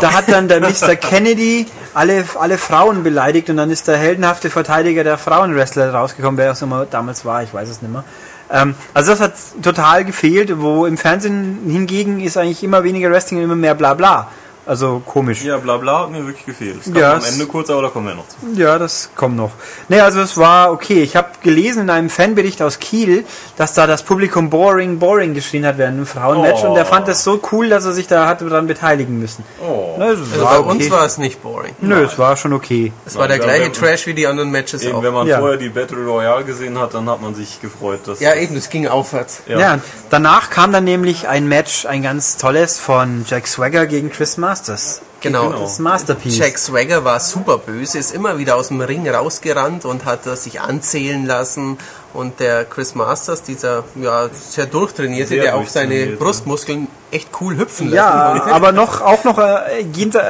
da hat dann der Mr. Kennedy alle, alle Frauen beleidigt und dann ist der heldenhafte Verteidiger der Frauenwrestler rausgekommen, wer auch immer damals war, ich weiß es nicht mehr. Ähm, also das hat total gefehlt, wo im Fernsehen hingegen ist eigentlich immer weniger Wrestling und immer mehr Blabla. Also komisch. Ja, bla bla hat mir wirklich gefehlt. Das kam Ja, am es- Ende kurz, aber da kommen wir noch zu. Ja, das kommt noch. Nee, also es war okay. Ich habe gelesen in einem Fanbericht aus Kiel, dass da das Publikum boring, boring geschrien hat während einem Frauenmatch Oh. und er fand es so cool, dass er sich da hat daran beteiligen müssen. Oh. Na, es Also war bei okay. uns war es nicht boring. Nö, es war schon okay. Es war der gleiche Trash wie die anderen Matches Eben, auch. wenn man Ja. vorher die Battle Royale gesehen hat, dann hat man sich gefreut, dass Ja, eben, es ging aufwärts. Ja. Ja. danach kam dann nämlich ein Match, ein ganz tolles von Jack Swagger gegen Chris Masters. Genau. Genau. Das Masterpiece. Jack Swagger war super böse, ist immer wieder aus dem Ring rausgerannt und hat sich anzählen lassen. Und der Chris Masters, dieser ja, sehr durchtrainierte, Sehr der auch seine. Brustmuskeln echt cool hüpfen lassen Ja, aber noch auch noch, äh,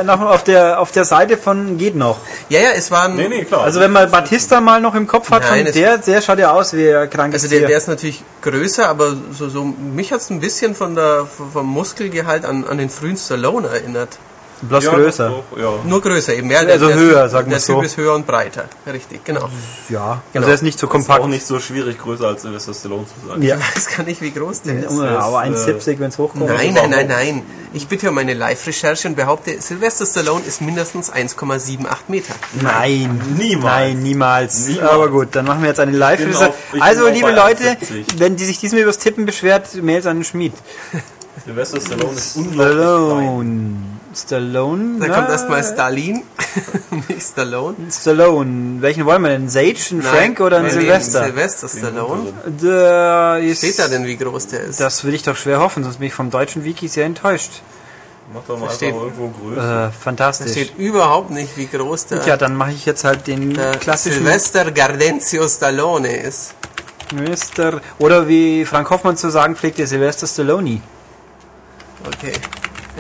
noch auf der auf der Seite von geht noch. ja, ja, es waren. Nee, nee, klar. Also wenn man Batista mal noch im Kopf hat, Nein, von es- der, der schaut ja aus wie ein krankes Also der, der ist natürlich größer, aber so, so mich hat's ein bisschen von der vom Muskelgehalt an, an den frühen Stallone erinnert. Bloß ja, größer. Doch, ja. Nur größer eben. Ja, Also der, höher, der, sagen wir Der so. Typ ist höher und breiter. Richtig, genau. Ja, Genau. also er ist nicht so Ist kompakt. auch nicht so schwierig, größer als Sylvester Stallone zu sein. Ja. Ich weiß gar nicht, wie groß der ist. Ja, aber ist, 1,70, wenn es hochkommt. Nein, nein, nein, nein. Ich bitte um eine Live-Recherche und behaupte, Sylvester Stallone ist mindestens 1,78 Meter. Nein, Niemals. Nein, niemals. Niemals. Aber gut, dann machen wir jetzt eine live bin auf- ich bin Also, liebe Leute, 1,70. wenn die sich diesmal übers Tippen beschwert, Mails an den Schmied. Sylvester Stallone ist unglaublich klein. Stallone. Da na, kommt erstmal Stalin, nicht Stallone. Stallone. Welchen wollen wir denn? Sage, einen Frank oder einen nein, Sylvester? Sylvester Stallone. Der ist, Steht da denn, wie groß der ist? Das will ich doch schwer hoffen, sonst bin ich vom deutschen Wiki sehr enttäuscht. Mach doch mal Da einfach steht- irgendwo Größe. Äh, Da fantastisch. steht überhaupt nicht, wie groß der, Tja, dann mache ich jetzt halt den der klassischen Sylvester Gardenzio Stallone ist. Mr. Oder wie Frank Hoffmann zu sagen pflegte, Sylvester Stallone. Okay.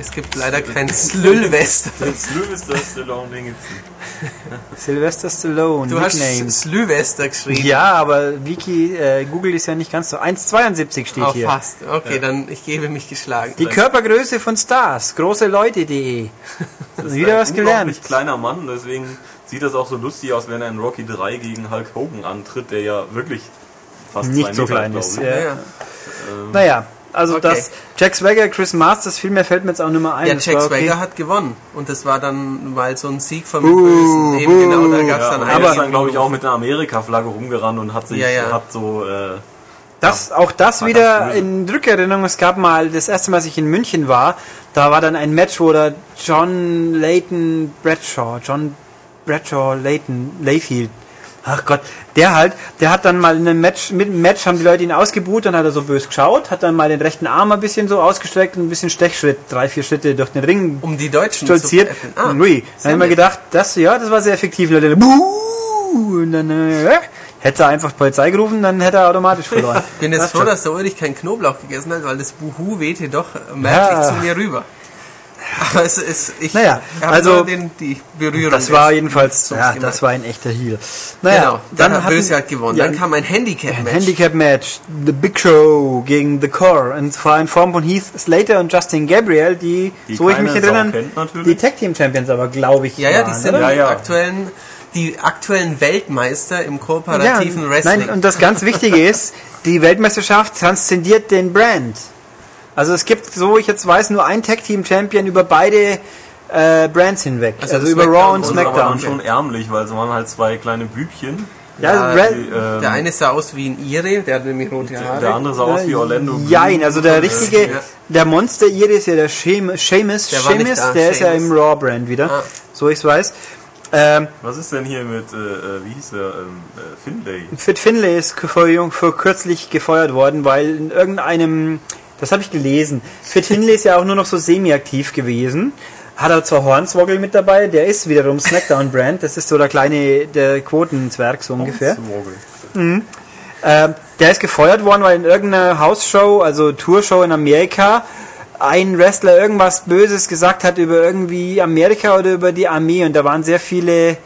Es gibt leider keinen Sylvester. Das Sylvester Stallone, den gibt's nicht. Sylvester Stallone, Du hast Nicknames. Sylvester geschrieben. Ja, aber Wiki, äh, Google ist ja nicht ganz so. 1,72 steht Oh, hier. fast. Okay, dann ich gebe mich geschlagen. Die Körpergröße von Stars, großeleute.de. Das ist Wieder ein was gelernt. unglaublich kleiner Mann, deswegen sieht das auch so lustig aus, wenn er in Rocky 3 gegen Hulk Hogan antritt, der ja wirklich fast Nicht zwei so Meter, klein glaub ist, ich. ja. Ja, ja. Naja, also Okay. das Jack Swagger, Chris Masters, viel mehr fällt mir jetzt auch nicht mehr ein. Ja, Das Jack war okay. Swagger hat gewonnen. Und das war dann mal so ein Sieg vom Buh, Bösen. Eben buh. genau, da gab es Ja, dann einen. er ist dann, glaube ich, auch mit einer Amerika-Flagge rumgerannt und hat sich, Ja, ja. hat so, äh, Das, auch das wieder in Rückerinnerung. Es gab mal, das erste Mal, als ich in München war, da war dann ein Match, wo der John Layton Bradshaw, John Bradshaw Layton, Layfield, ach Gott, der halt, der hat dann mal in einem Match, mit dem Match haben die Leute ihn ausgebuht, dann hat er so bös geschaut, hat dann mal den rechten Arm ein bisschen so ausgestreckt und ein bisschen Stechschritt, drei, vier Schritte durch den Ring um die Deutschen stolziert. zu veräppeln. Ah, Ui, dann haben wir gedacht, das, ja, das war sehr effektiv. Leute, buh, und dann, äh, hätte er einfach Polizei gerufen, dann hätte er automatisch verloren. Ich bin jetzt froh, dass der Ulrich keinen Knoblauch gegessen hat, weil das Buhu wehte doch merklich Ja. zu mir rüber. Aber es ist, ich Naja, also, den, die Berührung. Das war jedenfalls, ja, das war ein echter Heal. Naja, Genau, dann hat hatten- Böse hat gewonnen. Ja, dann kam ein ein Handicap-Match. Handicap-Match, The Big Show gegen The Core. Und zwar in Form von Heath Slater und Justin Gabriel, die, Die so ich mich natürlich. die Tag-Team-Champions aber, glaube ich, ja, ja, die sind? Ja, die ja. aktuellen, die aktuellen Weltmeister im Ja, kooperativen Wrestling. nein, und das ganz Wichtige ist, die Weltmeisterschaft transzendiert den Brand. Also es gibt, so ich jetzt weiß, nur ein Tag-Team-Champion über beide äh, Brands hinweg. Also Also, über SmackDown Raw und und das SmackDown. dann schon ärmlich, weil es waren halt zwei kleine Bübchen. Ja, Ja, Die, ähm, der eine sah aus wie ein Ire, der hat nämlich rote Haare. der andere sah aus wie Orlando. Jein, also der richtige, der Monster hier ist ja der Sheamus, Sheamus, Der war nicht Sheamus da, der ist ja Sheamus. im Raw-Brand wieder, Ah. so ich es weiß. Ähm, Was ist denn hier mit, äh, äh, wie hieß der, ähm, äh, Finlay? Fit Finlay ist vor, vor kürzlich gefeuert worden, weil in irgendeinem, das habe ich gelesen, Fit Finlay ist ja auch nur noch so semi-aktiv gewesen. Hat er zwar Hornswoggle mit dabei, der ist wiederum Smackdown-Brand, das ist so der kleine, der Quotenzwerg so ungefähr. Swoggle. Ähm, der ist gefeuert worden, weil in irgendeiner Hausshow, also Tourshow in Amerika, ein Wrestler irgendwas Böses gesagt hat über irgendwie Amerika oder über die Armee und da waren sehr viele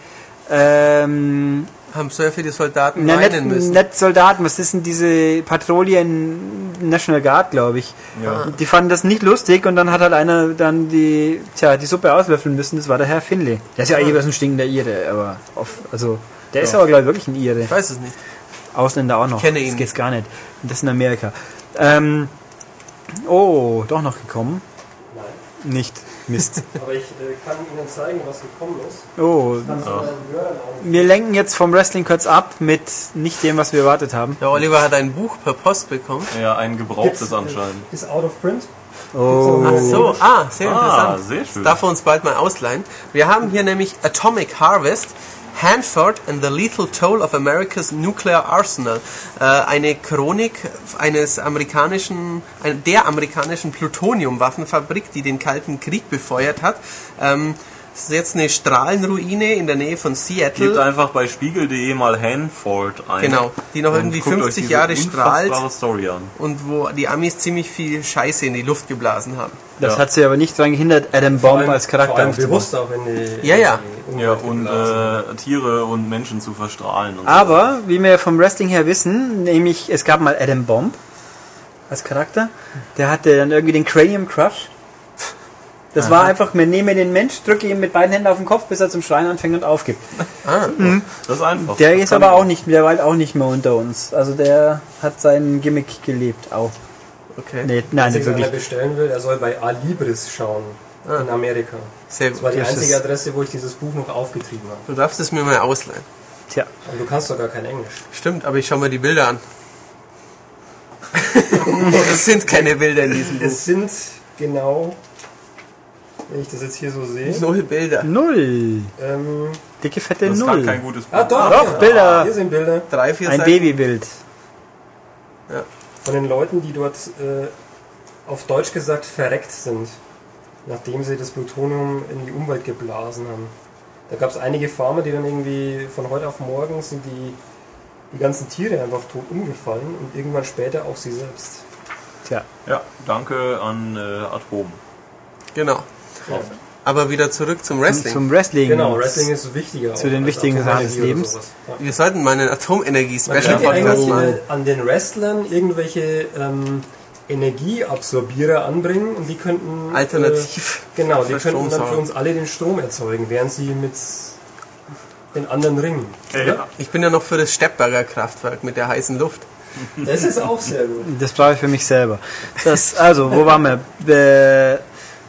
ähm, Haben sehr viele Soldaten na, weinen nicht, müssen. nicht Soldaten, was ist denn diese Patrouillen National Guard, glaube ich. Ja. Die fanden das nicht lustig und dann hat halt einer dann die, tja, die Suppe auslöffeln müssen, das war der Herr Finlay. Der ist ja eigentlich was ein stinkender Ire, aber auf, also der ist Ja. aber glaube ich wirklich ein Ire. Ich weiß es nicht. Ausländer auch noch. kenne ihn Das geht's gar nicht. Und das in Amerika. Ähm, oh, doch noch gekommen. Nicht. Mist. Aber ich äh, kann Ihnen zeigen, was gekommen ist. Oh, wir lenken jetzt vom Wrestling kurz ab mit nicht dem, was wir erwartet haben. Der Oliver hat ein Buch per Post bekommen. Ja, ein gebrauchtes Gibt's, äh, anscheinend. Ist out of print. Oh. Ach so, ah, sehr Ah, interessant. sehr schön. Das darf er uns bald mal ausleihen. Wir haben hier nämlich Atomic Harvest, Hanford and the Lethal Toll of America's Nuclear Arsenal. Äh, eine Chronik eines amerikanischen, der amerikanischen Plutoniumwaffenfabrik, die den Kalten Krieg befeuert hat. Ähm, das ist jetzt eine Strahlenruine in der Nähe von Gebt Seattle. einfach bei spiegel.de mal Hanford ein. Genau, die noch Und irgendwie guckt euch 50 diese Jahre strahlt Story an. und wo die Amis ziemlich viel Scheiße in die Luft geblasen haben. Das Ja. hat sie aber nicht daran gehindert, Adam Bomb allem- als Charakter Vor allem aufzubauen. bewusst auch in die, Ja, ja. in die Ja, und äh, Tiere und Menschen zu verstrahlen. Und so. Aber, wie wir vom Wrestling her wissen, nämlich es gab mal Adam Bomb als Charakter. Der hatte dann irgendwie den Cranium Crush. Das war einfach, wir nehmen den Mensch, drücke ihm mit beiden Händen auf den Kopf, bis er zum Schreien anfängt und aufgibt. Ah, Das ist einfach. Der Das ist aber auch nicht, der war halt auch nicht mehr unter uns. Also der hat seinen Gimmick gelebt auch. okay. Nee, nein, Wenn wirklich. bestellen will, er soll bei Alibris schauen. In Amerika. Sehr Das war gut. die Das einzige Adresse, wo ich dieses Buch noch aufgetrieben habe. Du darfst es mir mal ausleihen. Tja. Und du kannst doch gar kein Englisch. Stimmt, aber ich schau mir die Bilder an. Es sind keine Bilder in diesem Buch. Es sind genau, wenn ich das jetzt hier so sehe. Null Bilder. Null. Ähm, Dicke fette Das Null. kein gutes Buch ah, doch, Doch, ja. Bilder. Hier sind Bilder Drei, vier Ein Seiten. Babybild. von den Leuten, die dort äh, auf Deutsch gesagt verreckt sind, nachdem sie das Plutonium in die Umwelt geblasen haben. Da gab es einige Farmer, die dann irgendwie von heute auf morgen sind die, die ganzen Tiere einfach tot umgefallen und irgendwann später auch sie selbst. Tja. Ja, danke an äh, Atom. Genau. Aber wieder zurück zum Wrestling. Zum Wrestling. Genau, Wrestling ist wichtiger. Zu den als wichtigen Sachen des Lebens. Ja. Wir sollten mal einen Man Atomenergie-Special könnte Podcast eigentlich machen. äh, an den Wrestlern irgendwelche ähm, Energieabsorbierer anbringen und die könnten Alternativ Äh, genau, die könnten dann für uns alle den Strom erzeugen, während sie mit den anderen ringen. Ja. Ich bin ja noch für das Steppberger Kraftwerk mit der heißen Luft. Das ist auch sehr gut. Das brauche ich für mich selber. Das, also, wo waren wir?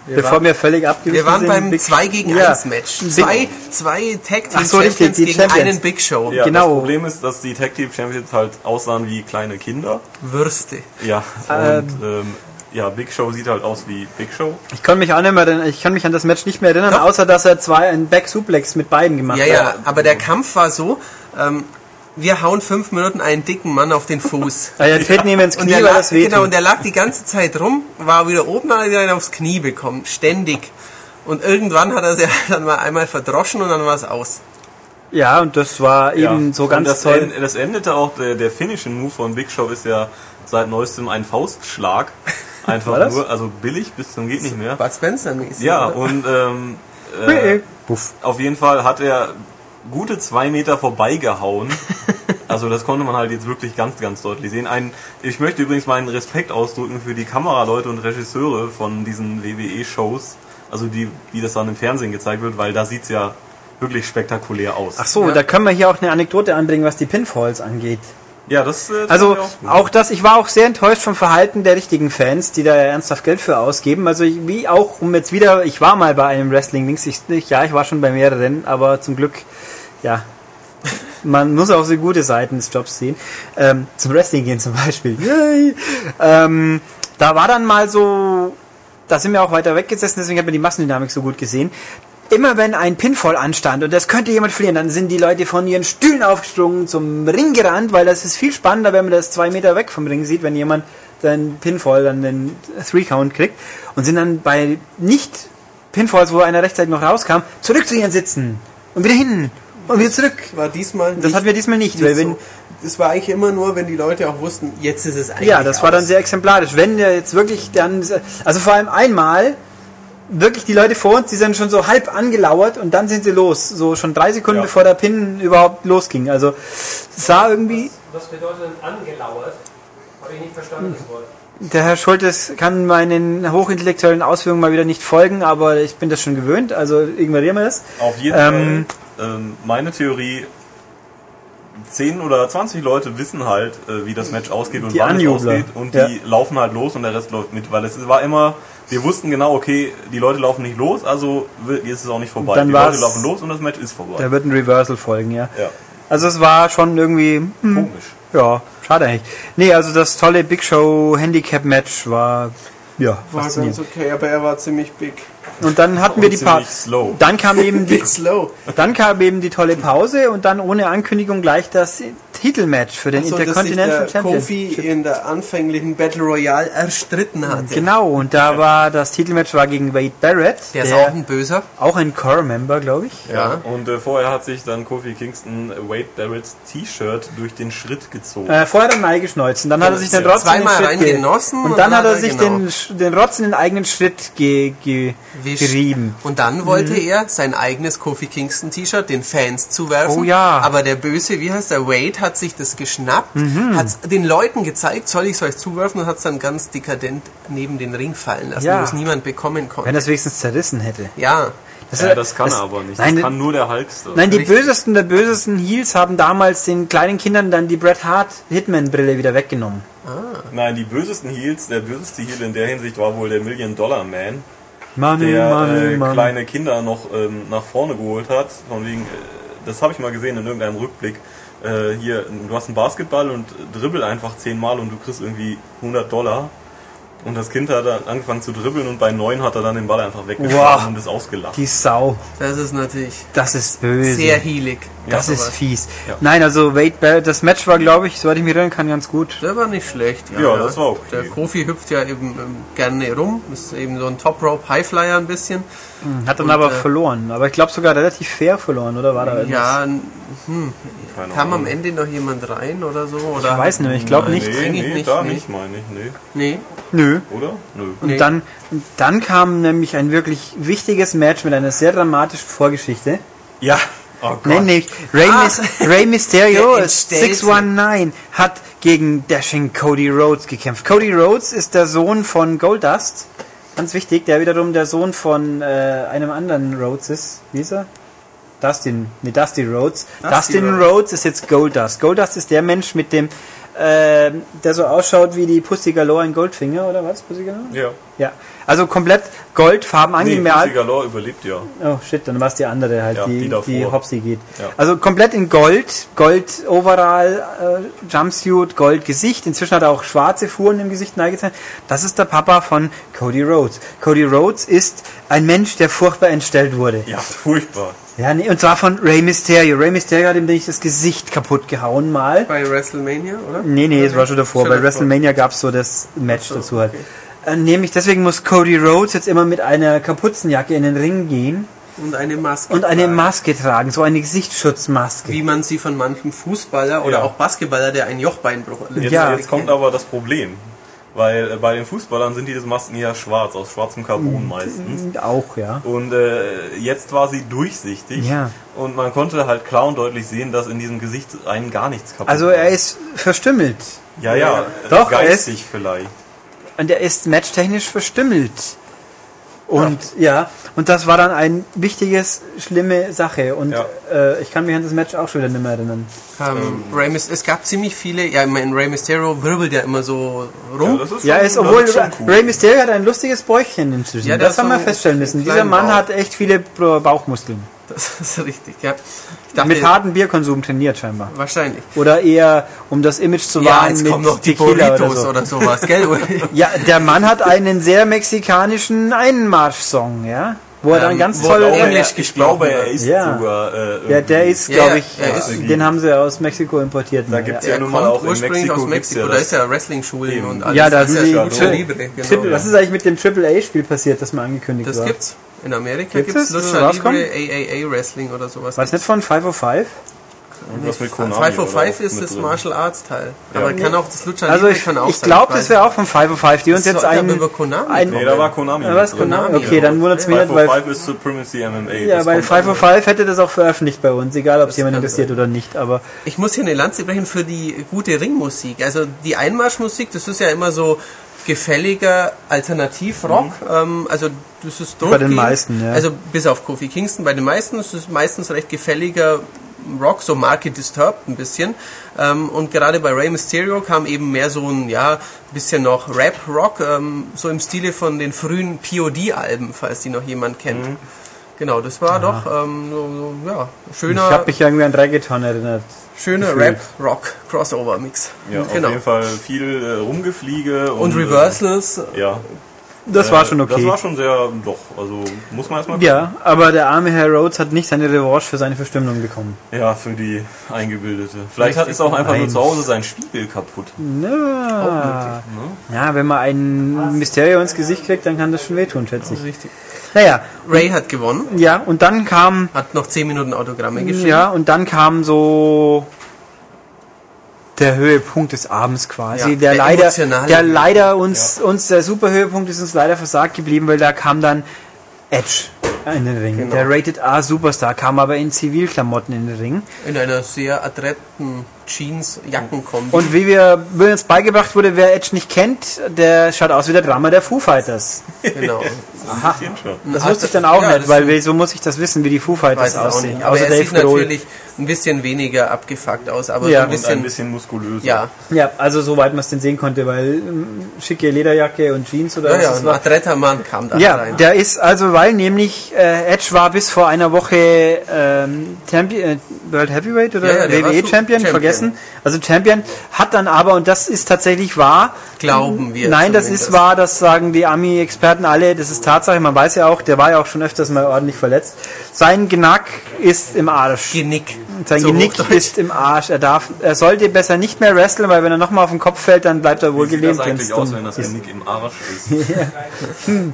Be bevor waren- wir völlig abgewichen Wir waren sind. beim Big- 2 gegen Ja. 1 Match. Big- Zwei, zwei Tag Team so, richtig, Champions die gegen Champions. einen Big Show. Ja, Genau. das Problem ist, dass die Tag Team Champions halt aussahen wie kleine Kinder. Würste. Ja, Ähm. und ähm, ja, Big Show sieht halt aus wie Big Show. Ich kann mich auch nicht mehr, erinnern- ich kann mich an das Match nicht mehr erinnern, Doch. außer dass er zwei einen Back Suplex mit beiden gemacht Ja, hat. ja, aber der Kampf war so, ähm, wir hauen fünf Minuten einen dicken Mann auf den Fuß. Ah, ja, treten ihm ins Und Knie, der, lag, das wehtut. genau, und der lag die ganze Zeit rum, war wieder oben, dann hat er wieder einen aufs Knie bekommen. Ständig. Und irgendwann hat er sich dann mal einmal verdroschen und dann war es aus. ja, und das war eben ja. so Und ganz das toll. en- das endete auch, der, der Finishing Move von Big Show ist ja seit neuestem ein Faustschlag. Einfach War das? nur, also billig bis zum geht nicht mehr. Bud Spencer mäßig. Ja, oder? und ähm, äh, auf jeden Fall hat er gute zwei Meter vorbeigehauen. Also das konnte man halt jetzt wirklich ganz, ganz deutlich sehen. Ein, ich möchte übrigens meinen Respekt ausdrücken für die Kameraleute und Regisseure von diesen WWE-Shows, also die, wie das dann im Fernsehen gezeigt wird, weil da sieht's ja wirklich spektakulär aus. Ach so, Ja. da können wir hier auch eine Anekdote anbringen, was die Pinfalls angeht. Ja, das, äh, das Also ich auch das, ich war auch sehr enttäuscht vom Verhalten der richtigen Fans, die da ernsthaft Geld für ausgeben. Also ich, wie auch, um jetzt wieder, ich war mal bei einem Wrestling-Links, ich, ich, ja, ich war schon bei mehreren, aber zum Glück, ja, man muss auch so gute Seiten des Jobs sehen. Ähm, zum Wrestling gehen zum Beispiel. Yay. Ähm, da war dann mal so, da sind wir auch weiter weggesessen, deswegen hat man die Massendynamik so gut gesehen. Immer wenn ein Pinfall anstand und das könnte jemand verlieren, dann sind die Leute von ihren Stühlen aufgesprungen, zum Ring gerannt, weil das ist viel spannender, wenn man das zwei Meter weg vom Ring sieht, wenn jemand seinen Pinfall, dann den Three-Count kriegt und sind dann bei nicht Pinfalls, wo einer rechtzeitig noch rauskam, zurück zu ihren Sitzen und wieder hin und wieder zurück. War diesmal Das hatten wir diesmal nicht, nicht weil wenn, so. Das war eigentlich immer nur, wenn die Leute auch wussten, jetzt ist es eigentlich Ja, das war dann aus. sehr exemplarisch. Wenn der jetzt wirklich dann, also vor allem einmal, wirklich die Leute vor uns, die sind schon so halb angelauert und dann sind sie los. So schon drei Sekunden Ja. bevor der Pin überhaupt losging. Also es sah irgendwie, Was bedeutet denn angelauert? Habe ich nicht verstanden, das Wort. der Herr Schultes kann meinen hochintellectuellen Ausführungen mal wieder nicht folgen, aber ich bin das schon gewöhnt, also ignorieren wir das. Auf jeden Ähm, Fall, meine Theorie, 10 oder 20 Leute wissen halt, äh, wie das Match ausgeht und Die wann es Anjubler. ausgeht und Ja. die laufen halt los und der Rest läuft mit, weil es war immer, wir wussten genau, okay, die Leute laufen nicht los, also ist es auch nicht vorbei. Dann die Leute laufen los und das Match ist vorbei. Da wird ein Reversal folgen, ja. ja, Also es war schon irgendwie, hm, komisch. ja, schade eigentlich. Nee, also das tolle Big Show Handicap Match war, ja, War ganz okay, aber er war ziemlich big. Und dann hatten wir die slow. dann kam eben die, dann kam eben die tolle Pause und dann ohne Ankündigung gleich das Titelmatch für den So, dass sich Intercontinental der Champion. Kofi in der anfänglichen Battle Royale erstritten hatte. Genau, und da war das Titelmatch war gegen Wade Barrett, Der ist auch ein Böser. auch ein Core-Member, glaube ich. Ja. Und äh, vorher hat sich dann Kofi Kingston Wade Barretts T-Shirt durch den Schritt gezogen. Äh, vorher hat er Mai geschneuzt und dann hat er sich den Rotz Zweimal in den Schritt ge- reingenossen und und dann dann hat er hat er, sich genau. den, Sch- den Rotz in den eigenen Schritt ge, ge. Gerieben. Und dann wollte er sein eigenes Kofi Kingston T-Shirt den Fans zuwerfen. Oh ja. Mhm. Aber der Böse, wie heißt der, Wade, hat sich das geschnappt, hat es den Leuten gezeigt, soll ich es euch zuwerfen und hat es dann ganz dekadent neben den Ring fallen lassen, Ja. wo es niemand bekommen Wenn konnte. er es wenigstens zerrissen hätte. Ja, ja, das kann er aber nicht. Nein, das kann nur der Hulkster. Nein, die Richtig. bösesten der bösesten Heels haben damals den kleinen Kindern dann die Bret Hart Hitman-Brille wieder weggenommen. Nein, die bösesten Heels, der böseste Heel in der Hinsicht war wohl der Million Dollar Man, Money, der money, äh, money. kleine Kinder noch ähm, nach vorne geholt hat. Von wegen, äh, das habe ich mal gesehen in irgendeinem Rückblick. Äh, hier, du hast einen Basketball und dribbel einfach zehnmal und du kriegst irgendwie 100 Dollar. Und das Kind hat dann angefangen zu dribbeln und bei neun hat er dann den Ball einfach weggeschlagen Wow. und ist ausgelacht. Die Sau. das ist natürlich Das ist böse. sehr heelig. das Ja, ist sowas. fies. Ja. Nein, also Wade Barrett, das Match war, glaube ich, soweit ich mich erinnern kann, ganz gut. Der war nicht schlecht. Ja, das war okay. Der Kofi hüpft ja eben ähm, gerne rum. Ist eben so ein Top Rope Highflyer ein bisschen. Hat dann Und, aber äh, verloren. Aber ich glaube sogar relativ fair verloren, oder war da irgendwas? Ja, hm, kam am. Ende noch jemand rein oder so? Oder? Ich weiß nicht, ich glaube Nee, nicht. nee, nee nicht, da nicht, meine ich. Nee. Nee. Nö. Oder? Nö. Und Nee. dann, dann kam nämlich ein wirklich wichtiges Match mit einer sehr dramatischen Vorgeschichte. Ja. Oh Gott. Nämlich Rey, Ah. Rey Mysterio Der Entstellte. 619 hat gegen Dashing Cody Rhodes gekämpft. Cody Rhodes ist der Sohn von Goldust. Ganz wichtig, der wiederum der Sohn von äh, einem anderen Rhodes ist. Wie ist er? Dustin, nee, Dusty Rhodes. Dusty Dustin Rhodes. Rhodes ist jetzt Goldust. Goldust ist der Mensch mit dem, äh, der so ausschaut wie die Pussy Galore in Goldfinger, oder was? Pussy Galore? Ja. Ja. Also komplett goldfarben Nee, angemalt. Pussy Galore überlebt ja. Oh shit, dann war es die andere halt, Ja, die, die davor. die Hopsy geht. Ja. Also komplett in Gold, Gold Overall, äh, Jumpsuit, Gold Gesicht. Inzwischen hat er auch schwarze Fuhren im Gesicht neigezeichnet. Das ist der Papa von Cody Rhodes. Cody Rhodes ist ein Mensch, der furchtbar entstellt wurde. Ja, furchtbar. Ja, nee, und zwar von Rey Mysterio. Rey Mysterio hat ihm nämlich das Gesicht kaputt gehauen mal. Bei WrestleMania, oder? Nee, nee, es war schon davor. Schon Bei davor. WrestleMania gab es so das Match so, dazu halt. okay. Äh, nämlich deswegen muss Cody Rhodes jetzt immer mit einer Kapuzenjacke in den Ring gehen Und eine Maske. und eine tragen. Maske tragen, so eine Gesichtsschutzmaske. Wie man sie von manchem Fußballer oder Ja. auch Basketballer, der einen Jochbeinbruch erlitt. Jetzt, Ja. jetzt kommt aber das Problem. Weil äh, bei den Fußballern sind diese Masken ja schwarz, aus schwarzem Carbon meistens. Auch, ja. Und äh, jetzt war sie durchsichtig. Ja. Und man konnte halt klar und deutlich sehen, dass in diesem Gesicht einen gar nichts kaputt Also er ist verstümmelt. Ja, ja. Doch, er geistig vielleicht. Und er ist matchtechnisch verstümmelt. Und ja. und das war dann ein wichtiges, schlimme Sache. Und Ja. äh, ich kann mich an das Match auch schon wieder nicht mehr erinnern. Ähm, Rey Mys- es gab ziemlich viele, ja, ich meine, Rey Mysterio wirbelt ja immer so rum. das ist Ja, ist, das obwohl cool. Ray Mysterio hat ein lustiges Bäuchchen inzwischen. Ja, das hat haben wir feststellen müssen. Dieser Mann Bauch. hat echt viele Bauchmuskeln. Das ist richtig, ja. Ich dachte, Mit hartem Bierkonsum trainiert scheinbar. wahrscheinlich. Oder eher, um das Image zu Ja, wahren jetzt mit kommen noch die Tequila Burritos oder oder, so. sowas, gell? Ja, der Mann hat einen sehr mexikanischen Einmarsch-Song, ja? Wo er dann Ähm, ganz toll... er Ich glaube, Englisch er- ich gesprochen glaube, er ist Ja. sogar. Äh, Ja, der ist, Ja, glaube ja, ich, er ist- den haben sie aus Mexiko importiert. Da mal, gibt's ja. ja er nun mal auch in ursprünglich Mexiko aus Mexiko, da ja ist ja Wrestling-Schulen Eben. und alles. Ja, da das ist sind die ja Libre, genau. Triple, was ist eigentlich mit dem Triple A-Spiel passiert, das mal angekündigt Das war? gibt's. In Amerika gibt's es? Lucha? Libre, AAA Wrestling oder sowas. War es nicht von 505? Irgendwas mit Konami. 505 oder auch ist mit das. Martial Arts Teil. Ja. Aber kann auch das Lucha Also Libre ich, kann auch ich sein, glaube, das wäre auch von 505, die uns Das jetzt sollte ein... aber über Konami ein Nee, da war Konami. Mit drin. Konami? Okay, dann wundert mich nicht, weil... 505 ist Supremacy MMA. Ja, weil kommt 505 hätte das auch veröffentlicht bei uns, egal ob es jemand interessiert oder nicht, aber... Ich muss hier eine Lanze brechen für die gute Ringmusik. Also die Einmarschmusik, das ist ja immer so gefälliger Alternativrock. Ähm, also das ist Mhm. Bei den meisten, ja. Also bis auf Kofi Kingston, bei den meisten ist es meistens recht gefälliger Rock, so Marke Disturbed ein bisschen. Ähm, und gerade bei Rey Mysterio kam eben mehr so ein, ja, bisschen noch Rap-Rock, ähm, so im Stile von den frühen POD-Alben, falls die noch jemand kennt. Mhm. Genau, das war doch ähm, so, so, ja, Ich schöner, habe mich irgendwie an Reggaeton erinnert. schöner gefühlt. Rap-Rock-Crossover-Mix. Ja, genau. auf jeden Fall viel äh, Rumgefliege. Und äh, Reversals, ja. Das Äh, war schon okay. Das war schon sehr, doch, also muss man erstmal ja, aber der arme Herr Rhodes hat nicht seine Revanche für seine Verstümmelung bekommen. Ja, für die Eingebildete. Vielleicht hat, ist auch einfach Nein. nur zu Hause sein Spiegel kaputt. Ja, Ne? ja wenn man ein Mysterio ins Gesicht kriegt, dann kann das schon wehtun, schätze ich. richtig. Naja, Ray hat gewonnen, ja, und dann kam, hat noch 10 Minuten Autogramme geschrieben. ja, und dann kam so der Höhepunkt des Abends quasi, Ja, der, der leider, der leider uns, uns der Superhöhepunkt ist uns leider versagt geblieben, weil da kam dann Edge in den Ring. Genau. Der Rated A Superstar kam aber in Zivilklamotten in den Ring. In einer sehr adretten Jeans-Jackenkombi. Und wie wir, uns beigebracht wurde, wer Edge nicht kennt, der schaut aus wie der Drama der Foo Fighters. genau. Aha. Das wusste ich dann auch Ja, nicht, weil wieso muss ich das wissen, wie die Foo Fighters aussehen? Aber Außer er Dave sieht Grohl. natürlich ein bisschen weniger abgefuckt aus, aber Ja. so ein bisschen, ein bisschen muskulöser. ja. Ja, also soweit man es denn sehen konnte, weil ähm, schicke Lederjacke und Jeans oder Ja, was ja, ein Mann kam da Ja, rein. der ist also, weil nämlich äh, Edge war bis vor einer Woche ähm, Champion, äh, World Heavyweight oder Ja, WWE so Champion, Champion. vergessen. Also Champion hat dann aber, und das ist tatsächlich wahr, Glauben wir Nein, das ist wahr, das sagen die Ami-Experten alle, das ist Tatsache, man weiß ja auch, der war ja auch schon öfters mal ordentlich verletzt. Sein Gnack ist im Arsch. Genick. Sein So Genick ist im Arsch. Er darf, er sollte besser nicht mehr wresteln, weil wenn er nochmal auf den Kopf fällt, dann bleibt er wohl gelebt. das eigentlich aus, wenn das ist. Genick im Arsch ist?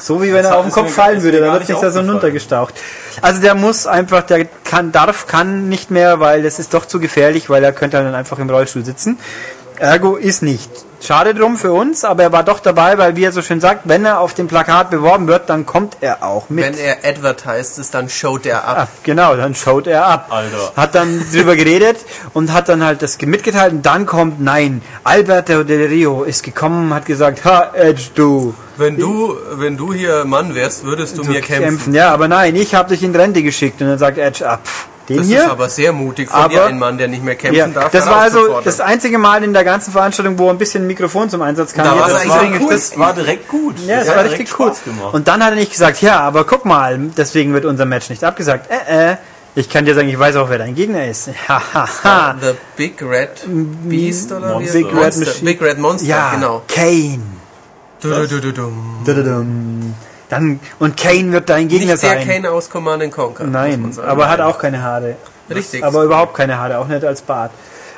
So wie wenn Das er auf den Kopf fallen würde, dann wird sich da so runtergestaucht. Also der muss einfach, der kann, darf, kann nicht mehr, weil das ist doch zu gefährlich, weil er könnte dann einfach im Rollstuhl sitzen. Ergo ist nicht. Schade drum für uns, aber er war doch dabei, weil wie er so schön sagt, wenn er auf dem Plakat beworben wird, dann kommt er auch mit. Wenn er advertised ist, dann showt er ab. Ah, genau, dann schaut er ab. Alter. Hat dann drüber geredet und hat dann halt das mitgeteilt und dann kommt, nein, Alberto Del Rio ist gekommen, hat gesagt, ha, Edge, du. Wenn du, wenn du hier Mann wärst, würdest du, mir kämpfen. Ja, aber nein, ich habe dich in Rente geschickt und dann sagt Edge, ab. Den Das hier? ist aber sehr mutig von Aber- dir, ein Mann, der nicht mehr kämpfen ja, darf. das war also das einzige Mal in der ganzen Veranstaltung, wo ein bisschen Mikrofon zum Einsatz kam. Da war's das war- cool. Das war direkt gut. Ja, das das war richtig cool. Gemacht. Und dann hat er nicht gesagt, ja, aber guck mal, deswegen wird unser Match nicht abgesagt. Äh, äh, ich kann dir sagen, ich weiß auch, wer dein Gegner ist. Ha, ha, ha. The Big Red Beast oder wie? Monster. Big Red Monster. Big Red Monster, Ja, genau. Kane. Du, du, du, du. Dann, und Kane wird dein Gegner Nicht der sein. Kane aus Command and Conquer. muss Nein, man sagen. aber hat auch keine Haare. Richtig. Aber überhaupt keine Haare, auch nicht als Bart.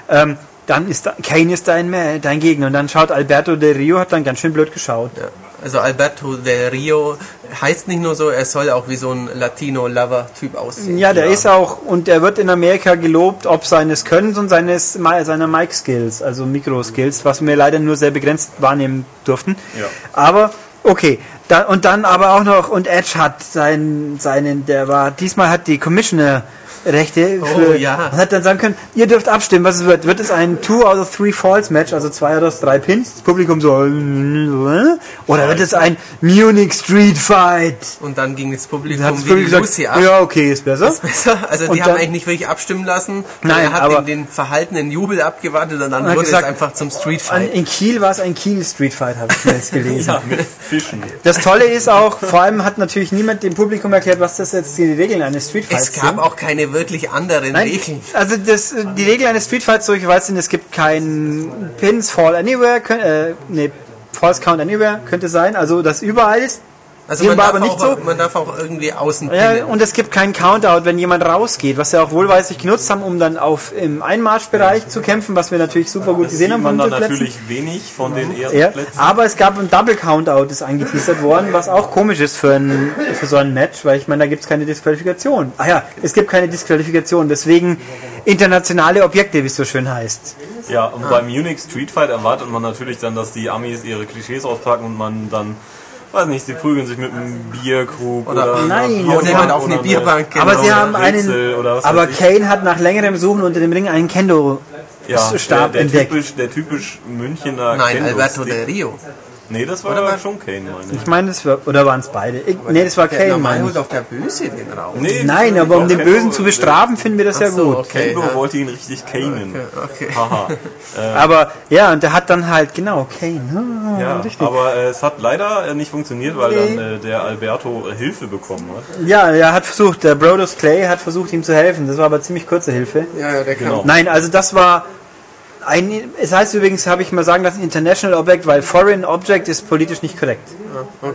Ähm, dann ist da, Kane ist dein, Ma- dein Gegner. Und dann schaut Alberto Del Rio, hat dann ganz schön blöd geschaut. Ja. Also Alberto Del Rio heißt nicht nur so, er soll auch wie so ein Latino-Lover-Typ aussehen. Ja, der ist auch, und er wird in Amerika gelobt, ob seines Könnens und seines, seiner Mic-Skills, also Mikro-Skills, was wir leider nur sehr begrenzt wahrnehmen durften. Ja. Aber, okay. Da, und dann aber auch noch, und Edge hat seinen, seinen, der war, diesmal hat die Commissioner Rechte für, Oh, ja. und hat dann sagen können, ihr dürft abstimmen, was es wird. Wird es ein Two out of Three Falls Match, also zwei aus drei Pins, das Publikum so, äh, oder wird es ein Munich Street Fight? Und dann ging das Publikum das Publikum gesagt, Lucy ab. ja, okay, ist besser. Besser. Also die Und haben dann- eigentlich nicht wirklich abstimmen lassen. Nein, er hat aber- den, den verhaltenen Jubel abgewartet und dann wurde gesagt, es einfach zum Street An, Fight. in Kiel war es ein Kiel Street Fight, habe ich mir jetzt gelesen. Ja, mit Fischen. Das Tolle ist auch, vor allem hat natürlich niemand dem Publikum erklärt, was das jetzt die Regeln eines Street Fights Es gab sind. auch keine wirklich anderen Nein, Regeln. also das, die Regeln eines Street Fights, so ich weiß, sind, es gibt kein Pins, Fall Anywhere, äh, nee, False Count Anywhere könnte sein, also das überall ist. Also man darf, aber nicht auch, so. man darf auch irgendwie außen Ja, und es gibt keinen Countout, wenn jemand rausgeht, was wir auch wohlweislich genutzt haben, um dann auf im Einmarschbereich zu kämpfen, was wir natürlich super gut Das gesehen sieht haben man von dann natürlich wenig von den ersten Ja, Plätzen. aber es gab ein Double Countout, ist angeteasert worden, was auch komisch ist für, ein, für so ein Match, weil ich meine, da gibt es keine Disqualifikation. Ah ja, es gibt keine Disqualifikation, deswegen internationale Objekte, wie es so schön heißt. Ja, und beim Munich Street Fight erwartet man natürlich dann, dass die Amis ihre Klischees auspacken und man dann, weiß nicht, sie prügeln sich mit einem Bierkrug Oder- oder, Nein, Haut jemand haben- auf eine oder Bierbank. aber genau. sie haben Rätsel einen, oder was aber. Kane hat nach längerem Suchen unter dem Ring einen Kendo ja, der, Stab der, entdeckt. typisch, der typisch Münchener Nein. Alberto Del Rio. Nee, das war Oder war- schon Kane, meine ich. Ich meine, das war, oder waren es beide? Ich, nee, das war Der Kane, meine holt ich. doch der Böse den raus. Nee, Nein, aber um den Bösen zu bestrafen, finden wir das ja Ach so, gut. okay. Kendo ja. wollte ihn richtig canen. Okay. Haha. Aber ja, und der hat dann halt, genau, Kane. Ah, Ja, richtig. aber äh, es hat leider äh, nicht funktioniert, weil dann äh, der Alberto äh, Hilfe bekommen hat. Ja, er hat versucht, der Brodus Clay hat versucht, ihm zu helfen. Das war aber ziemlich kurze Hilfe. Ja, ja, der kann. Genau. Nein, also das war ein, es heißt übrigens, habe ich mal sagen lassen, International Object, weil Foreign Object ist politisch nicht korrekt.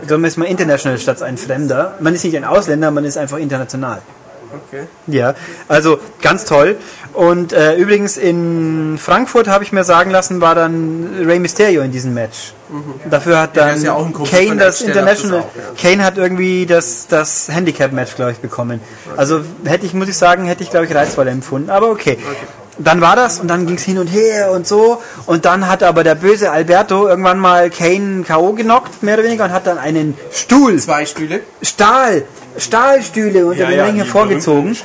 Darum ist man International statt ein Fremder. Man ist nicht ein Ausländer, man ist einfach international. Okay. Ja, also ganz toll. Und äh, übrigens in Frankfurt habe ich mir sagen lassen, war dann Rey Mysterio in diesem Match. Dafür hat Mhm. dann ja Kumpel Kane das darf das International. auch, Kane hat irgendwie das, das Handicap-Match, glaube ich, bekommen. Also hätte ich, muss ich sagen, hätte ich, glaube ich, reizvoller empfunden. Aber okay. Dann war das und dann ging es hin und her und so. Und dann hat aber der böse Alberto irgendwann mal Kane K.O. genockt, mehr oder weniger, und hat dann einen Stuhl Zwei Stühle. Stahl, Stahlstühle unter Ja, den ja, Ring hervorgezogen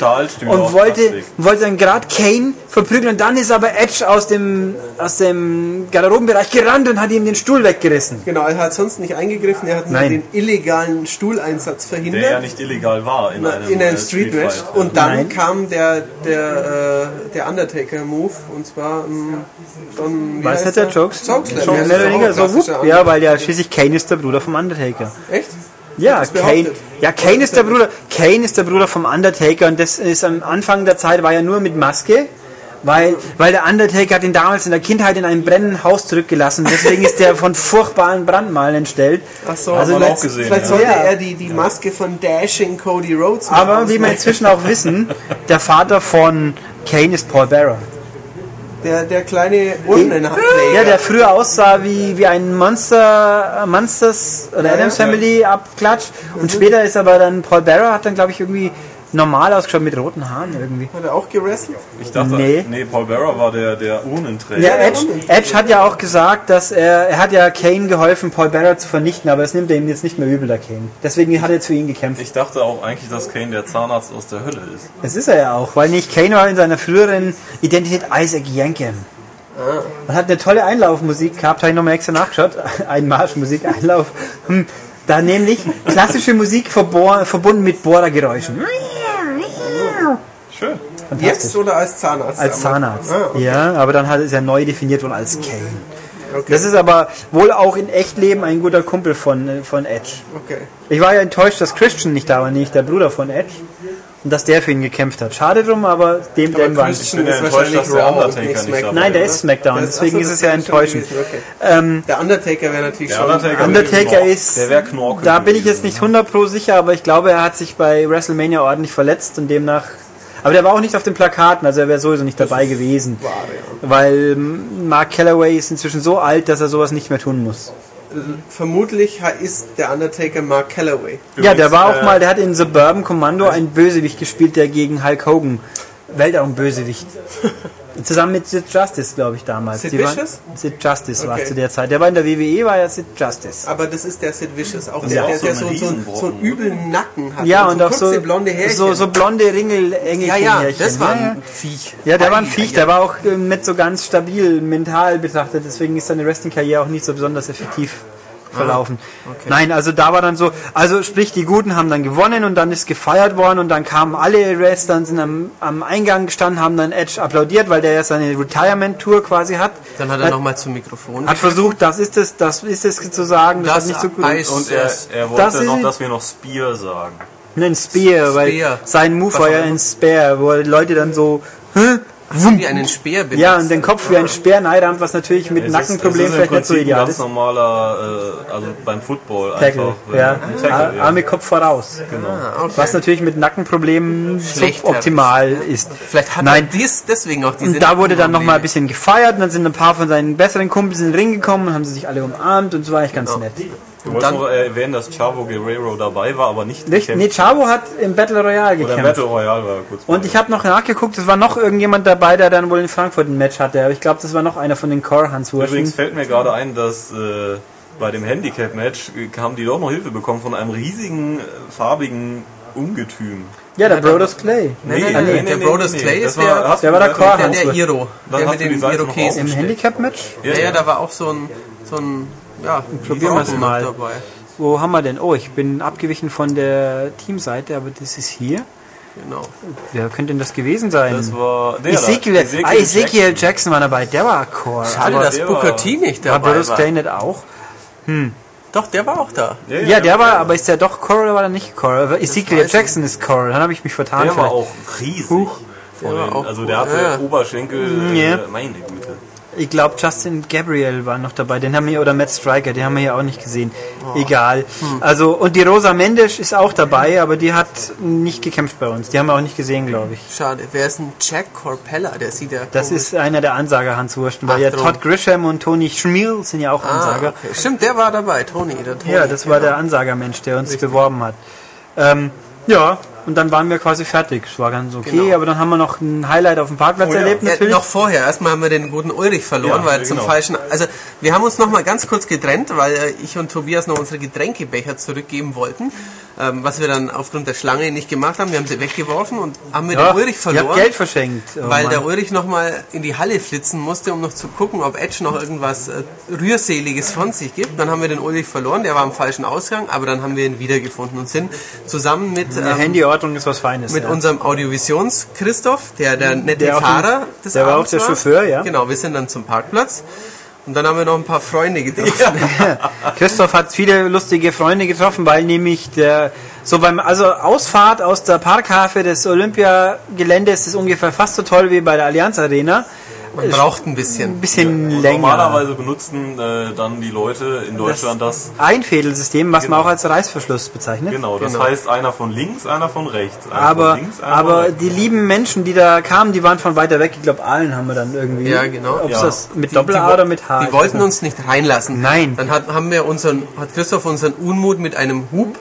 und wollte, wollte dann gerade Kane verprügeln und dann ist aber Edge aus dem, aus dem Garderobenbereich gerannt und hat ihm den Stuhl weggerissen. Genau, er hat sonst nicht eingegriffen, er hat nur den illegalen Stuhleinsatz Der verhindert. ja nicht illegal war in einem, in einem äh, Street Match. Und dann Nein. kam der, der, äh, der Undertaker-Move und zwar ähm, wie Was hat der er? Jokes? Chokeslam. Mehr Ja, so, ja, weil ja schließlich Kane ist der Bruder vom Undertaker. Echt? Ja, Kane, ja, Kane ist der Bruder, Kane ist der Bruder vom Undertaker und das ist am Anfang der Zeit war ja nur mit Maske, weil, weil der Undertaker hat ihn damals in der Kindheit in einem brennenden Haus zurückgelassen. Deswegen ist der von furchtbaren Brandmalen entstellt. Ach so, Also vielleicht, auch gesehen, vielleicht ja. sollte er die, die Maske von Dashing Cody Rhodes Aber mal wie wir inzwischen auch wissen, der Vater von Kane ist Paul Bearer. Der, der kleine Urnenträger. Ja, der früher aussah wie, wie ein Monster, Monsters oder Adams ja. Family Abklatsch. Und später ist aber dann Paul Bearer hat dann glaube ich irgendwie normal ausgeschaut mit roten Haaren irgendwie. Hat er auch gewrestelt? Ich dachte, Nee. nee, Paul Bearer war der, der Urnenträger. Ja, Edge, Edge hat ja auch gesagt, dass er, er hat ja Kane geholfen, Paul Bearer zu vernichten, aber das nimmt er ihm jetzt nicht mehr übel, der Kane. Deswegen hat er für ihn gekämpft. Ich dachte auch eigentlich, dass Kane der Zahnarzt aus der Hölle ist. Das ist er ja auch, weil nicht Kane war in seiner früheren Identität Isaac Yankem. Und hat eine tolle Einlaufmusik gehabt, habe ich nochmal extra nachgeschaut. Ein Marschmusik, Einlauf. Hm, Da nämlich klassische Musik verbunden mit Bohrergeräuschen. Jetzt oder als Zahnarzt? Als Zahnarzt. Ah, okay. Ja, aber dann hat es ja neu definiert worden als Kane. Okay. Das ist aber wohl auch in Echtleben ein guter Kumpel von, von Edge. okay. Ich war ja enttäuscht, dass Christian nicht da war, nicht der Bruder von Edge. Und dass der für ihn gekämpft hat. Schade drum, aber dem Aber dem war Christian bin ja ist enttäuscht, wahrscheinlich dass der Undertaker nicht nicht SmackDown, dabei Nein, der oder? ist Smackdown, Der deswegen ist es ja enttäuschend. Okay. Ähm, Der Undertaker wäre natürlich Der schon. Undertaker, Undertaker wäre ist- Der wäre Knorke. da bin ich jetzt nicht 100 pro sicher, aber ich glaube, er hat sich bei WrestleMania ordentlich verletzt und demnach. Aber der war auch nicht auf den Plakaten, also er wäre sowieso nicht dabei gewesen. Wahr, ja. Weil ähm, Mark Calloway ist inzwischen so alt, dass er sowas nicht mehr tun muss. Vermutlich ist der Undertaker Mark Calloway. ja, der war auch äh, mal, der hat in Suburban Commando einen Bösewicht gespielt, der gegen Hulk Hogan. Weltraum-Bösewicht. Zusammen mit Sid Justice, glaube ich, damals. Sid Die waren- Vicious? Sid Justice war Okay. es zu der Zeit. Der war in der WWE, war ja Sid Justice. Aber das ist der Sid Vicious, auch ist der, auch der, so der so, so, so, Riesenbrocken, so einen üblen Nacken hat. Ja, und, und so auch so, blonde Härchen. so, so blonde Ringel, Engelchen. ja, ja, Härchen. das war ein Viech. Ja, der war ein Ei, Viech, der war auch nicht so ganz stabil mental betrachtet, deswegen ist seine Wrestling-Karriere auch nicht so besonders effektiv verlaufen. Ah, okay. Nein, also da war dann so, also sprich, die Guten haben dann gewonnen und dann ist gefeiert worden und dann kamen alle Wrestler sind am, am Eingang gestanden, haben dann Edge applaudiert, weil der ja seine Retirement-Tour quasi hat. Dann hat er nochmal zum Mikrofon. hat versucht, das ist es, das ist es zu sagen, das, Das hat nicht so gut. Und er, er wollte noch, dass wir noch Spear sagen. Einen Spear, weil Spear. sein Move war ja ein Spear, wo Leute dann so, hä? Wie einen Speer benutzt. Ja, und den Kopf wie ein Speer neirammt, was natürlich mit ist- Nackenproblemen ist vielleicht nicht so ideal ein ganz ist. normaler, äh, also beim Football Tackle, einfach. äh, ja. ein Tackle, ja. Arme Kopf voraus. Ah, okay. Was natürlich mit Nackenproblemen Schlecht suboptimal ist. Vielleicht hat Nein. er dies, deswegen auch diese Und da wurde dann nochmal ein bisschen gefeiert und dann sind ein paar von seinen besseren Kumpels in den Ring gekommen und haben sie sich alle umarmt und so war ich ganz Genau. nett. Du wolltest dann- noch erwähnen, dass Chavo Guerrero dabei war, aber nicht Nicht, nee, gekämpft. Chavo hat im Battle Royale Oder gekämpft. Battle Royale war kurz Und ich habe noch nachgeguckt, es war noch irgendjemand dabei, der dann wohl in Frankfurt ein Match hatte. Aber ich glaube, das war noch einer von den Core Hans Übrigens Wurschen. fällt mir gerade ein, dass äh, bei dem Handicap-Match äh, haben die doch noch Hilfe bekommen von einem riesigen, äh, farbigen Ungetüm. Ja, der Brodus Clay. Nein, nein, nein, der Brodus Clay ist der- der war der Chorhans. Der, der Iro. Dann Der mit dem Irokesen. Im Handicap-Match? Ja, ja, da war auch so ein, so ein Ja, Probieren wir es mal. Dabei. Wo haben wir denn? Oh, ich bin abgewichen von der Teamseite, aber das ist hier. Genau. Wer könnte denn das gewesen sein? Das war der Ezekiel, Ezekiel ah, Ezekiel Jackson. Jackson. war dabei, der war Core. Schade, Aber dass der Booker war- T nicht War dabei Bruce war. Clay nicht auch? Doch, der war auch da. Ja, der war, aber ist der doch Core oder war der nicht Core? Aber Ezekiel Jackson ist Core, dann habe ich mich vertan. Der war vielleicht. auch riesig. Huch. Der war den, auch also der hatte Ja. Oberschenkel, Ja. äh, meine Güte. Ich glaube, Justin Gabriel war noch dabei, den haben wir, oder Matt Striker, den haben wir ja auch nicht gesehen. Oh. Egal. Hm. Also, und die Rosa Mendes ist auch dabei, aber die hat nicht gekämpft bei uns. Die haben wir auch nicht gesehen, glaube ich. Schade. Wer ist ein Jack Corpella? Der sieht ja Das komisch- ist einer der Ansager Hans Wursten, weil Ach, ja drum. Todd Grisham und Tony Schmiel sind ja auch Ah, Ansager. okay. Stimmt, der war dabei. Tony, der Tony. Ja, das war genau. der Ansagermensch, der uns beworben hat. Ähm, ja, und dann waren wir quasi fertig. Es war ganz okay, Genau. aber dann haben wir noch ein Highlight auf dem Parkplatz Oh ja. erlebt Ja, natürlich. noch vorher, erstmal haben wir den guten Ulrich verloren, Ja, weil ja, zum genau. falschen. Also wir haben uns noch mal ganz kurz getrennt, weil äh, ich und Tobias noch unsere Getränkebecher zurückgeben wollten, ähm, was wir dann aufgrund der Schlange nicht gemacht haben. Wir haben sie weggeworfen und haben mit ja, dem Ulrich ich hab verloren. Geld verschenkt. Oh weil Mann. der Ulrich nochmal in die Halle flitzen musste, um noch zu gucken, ob Edge noch irgendwas äh, Rührseliges von sich gibt. Dann haben wir den Ulrich verloren, der war am falschen Ausgang, aber dann haben wir ihn wiedergefunden und sind zusammen mit, ähm, Handyordnung ist was Feines. mit ja. unserem Audiovisions-Christoph, der der nette Der Fahrer des der war auch Abends der Chauffeur, ja. Genau, wir sind dann zum Parkplatz und dann haben wir noch ein paar Freunde getroffen. Christoph hat viele lustige Freunde getroffen, weil nämlich der so beim also Ausfahrt aus der Parkhafe des Olympiageländes ist ungefähr fast so toll wie bei der Allianz Arena. Man braucht ein bisschen. Ein bisschen Und länger. normalerweise benutzen äh, dann die Leute in Deutschland das. Einfädelsystem, was man Genau. auch als Reißverschluss bezeichnet. Genau, das Genau. heißt einer von links, einer von rechts. Einer Aber, von links, einer von aber rechts. die lieben Menschen, die da kamen, die waren von weiter weg. Ich glaube, Aalen haben wir dann irgendwie. Ja, genau. Ob Ja. das mit Die- Doppel-A oder mit H? Die wollten uns nicht reinlassen. Nein. Dann hat, haben wir unseren, hat Christoph unseren Unmut mit einem Hub.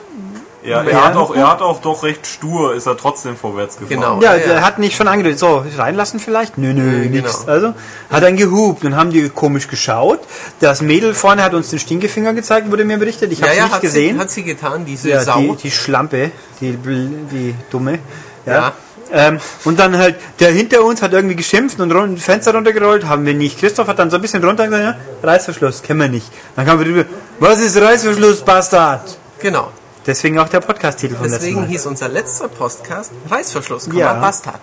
Ja, er, hat auch, er hat auch doch recht stur, ist er trotzdem vorwärts gefahren. Genau. Ja, Ja, der ja. hat nicht schon angedeutet, so, reinlassen vielleicht? Nö, nö, genau. Also, hat dann gehupt. Dann haben die komisch geschaut. Das Mädel vorne hat uns den Stinkefinger gezeigt, wurde mir berichtet. Ich Ja, habe ja, nicht hat gesehen. sie, hat sie getan, diese ja, Sau. die, die Schlampe, die, die Dumme. Ja. Ja. Ähm, und dann halt, der hinter uns hat irgendwie geschimpft und run- Fenster runtergerollt, haben wir nicht. Christoph hat dann so ein bisschen runter gesagt, ja, Reißverschluss, kennen wir nicht. Dann kam wir drüber, was ist Reißverschluss, Bastard? Genau. Deswegen auch der Podcast-Titel letzten Deswegen hieß unser letzter Podcast Reißverschluss, Ja. Bastard.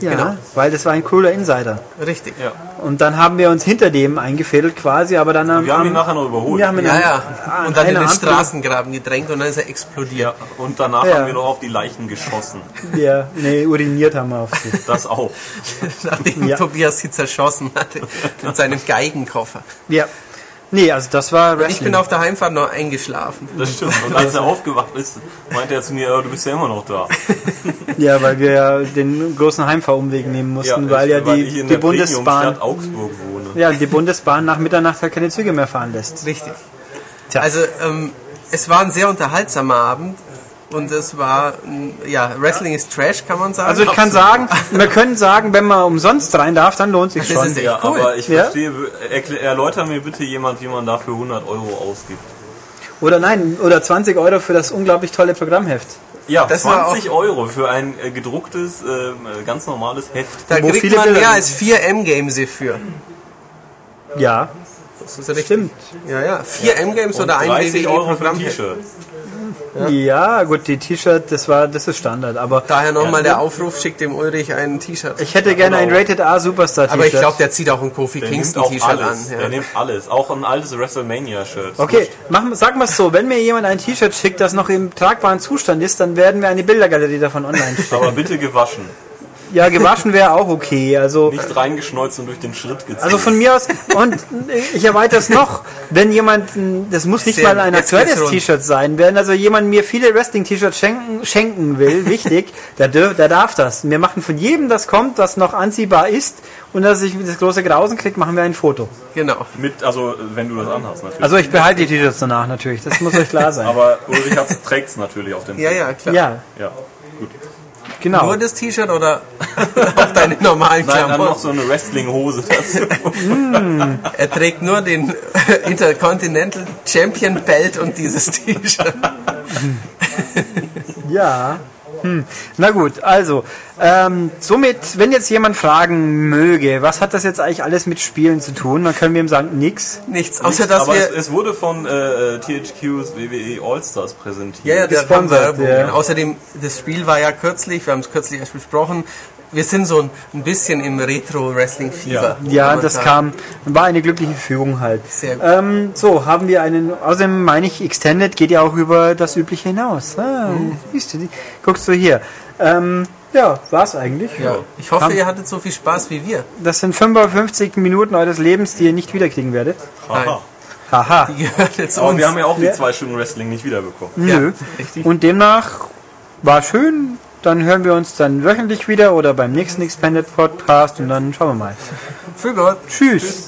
Ja, genau. weil das war ein cooler Insider. Richtig. Ja. Und dann haben wir uns hinter dem eingefädelt quasi, aber dann am, Wir haben ihn nachher noch überholt. wir haben ihn Ja, ja. an Und dann in den Straßengraben gedrängt und dann ist er explodiert. Ja, und danach Ja. haben wir noch auf die Leichen geschossen. Ja, nee, uriniert haben wir auf sie. Das auch. Nachdem Ja. Tobias sie zerschossen hatte mit seinem Geigenkoffer. Ja. Nee, also das war Ich Wrestling. bin auf der Heimfahrt noch eingeschlafen. Das stimmt. Und als er aufgewacht ist, meinte er zu mir, "Ja, du bist ja immer noch da. Ja, weil wir ja den großen Heimfahrumweg nehmen mussten, weil ich- ja die, ich in die der Bundesbahn, Augsburg wohne. ja, die Bundesbahn nach Mitternacht halt keine Züge mehr fahren lässt. Richtig. Tja. Also ähm, es war ein sehr unterhaltsamer Abend und es war, ja, Wrestling ist Trash, kann man sagen. Also ich kann sagen, wir können sagen, wenn man umsonst rein darf, dann lohnt sich Das schon. ist echt Ja, cool. aber ich Ja? verstehe, erläuter mir bitte jemand, wie man dafür 100 Euro ausgibt. Oder nein, oder 20 Euro für das unglaublich tolle Programmheft. Ja, Das war 20 Euro für ein äh, gedrucktes, ähm, äh, ganz normales Heft. da wo kriegt viele man Bilder mehr als 4 M-Games für. Ja, Das ist richtig. stimmt. Ja, ja. 4 M-Games oder ein 30 Ein. T-Shirt. Ja. gut, die T-Shirt, das war, das ist Standard, aber Daher nochmal der Aufruf, schickt dem Ulrich ein T-Shirt. ich hätte gerne ein genau. Rated A Superstar T-Shirt. Aber ich glaube, der zieht auch ein Kofi Der Kingston auch T-Shirt an. alles. Ja. Der nimmt alles. Auch ein altes WrestleMania-Shirt. Okay, machen, sagen wir es so, wenn mir jemand ein T-Shirt schickt, das noch im tragbaren Zustand ist, dann werden wir eine Bildergalerie davon online stellen. Aber bitte gewaschen. Ja, gewaschen wäre auch okay. Also, Nicht reingeschnolzt und durch den Schritt gezogen. also von mir aus, und ich erweitere es noch, wenn jemand, das muss nicht Sehr, mal ein aktuelles. T-Shirt sein, wenn also jemand mir viele Wrestling-T-Shirts schenken, schenken will, wichtig, der, dürf, der darf das. Wir machen von jedem, das kommt, das noch anziehbar ist, und dass ich das große Grausen kriege, machen wir ein Foto. Genau. Mit, also wenn du das anhast natürlich. Also ich behalte die T-Shirts danach natürlich, das muss euch klar sein. aber Ulrich trägt es natürlich auf dem Ja, ja, klar. ja, ja. Gut. Genau. Nur das T-Shirt oder auch deine normalen Nein, dann noch Klamotten? so eine Wrestling-Hose dazu. Er trägt nur den Intercontinental Champion Belt und dieses T-Shirt. Ja. Na gut, also, ähm, somit, wenn jetzt jemand fragen möge, was hat das jetzt eigentlich alles mit Spielen zu tun, dann können wir ihm sagen, nix. Nichts, außer dass Aber es, wir... es wurde von äh, THQs WWE All-Stars präsentiert. Ja, ja, der Werbung. ja. genau. Außerdem, das Spiel war ja kürzlich, wir haben es kürzlich erst besprochen, wir sind so ein, ein bisschen im Retro-Wrestling-Fieber. Ja, man das sagen. kam, war eine glückliche Fügung halt. Sehr gut. Ähm, so, haben wir einen, außerdem meine ich, Extended geht ja auch über das Übliche hinaus. Ah, Mhm. siehst du, die, guckst du hier. Ähm, ja, war's eigentlich. Ja. Ich hoffe, ihr hattet so viel Spaß wie wir. Das sind 55 Minuten eures Lebens, die ihr nicht wiederkriegen werdet. Haha. Haha. Die gehören jetzt Aber uns. wir haben ja auch die Ja. zwei Stunden Wrestling nicht wiederbekommen. Nö. richtig. Und demnach war schön. Dann hören wir uns dann wöchentlich wieder oder beim nächsten Expanded Podcast und dann schauen wir mal. Für Gott. Tschüss.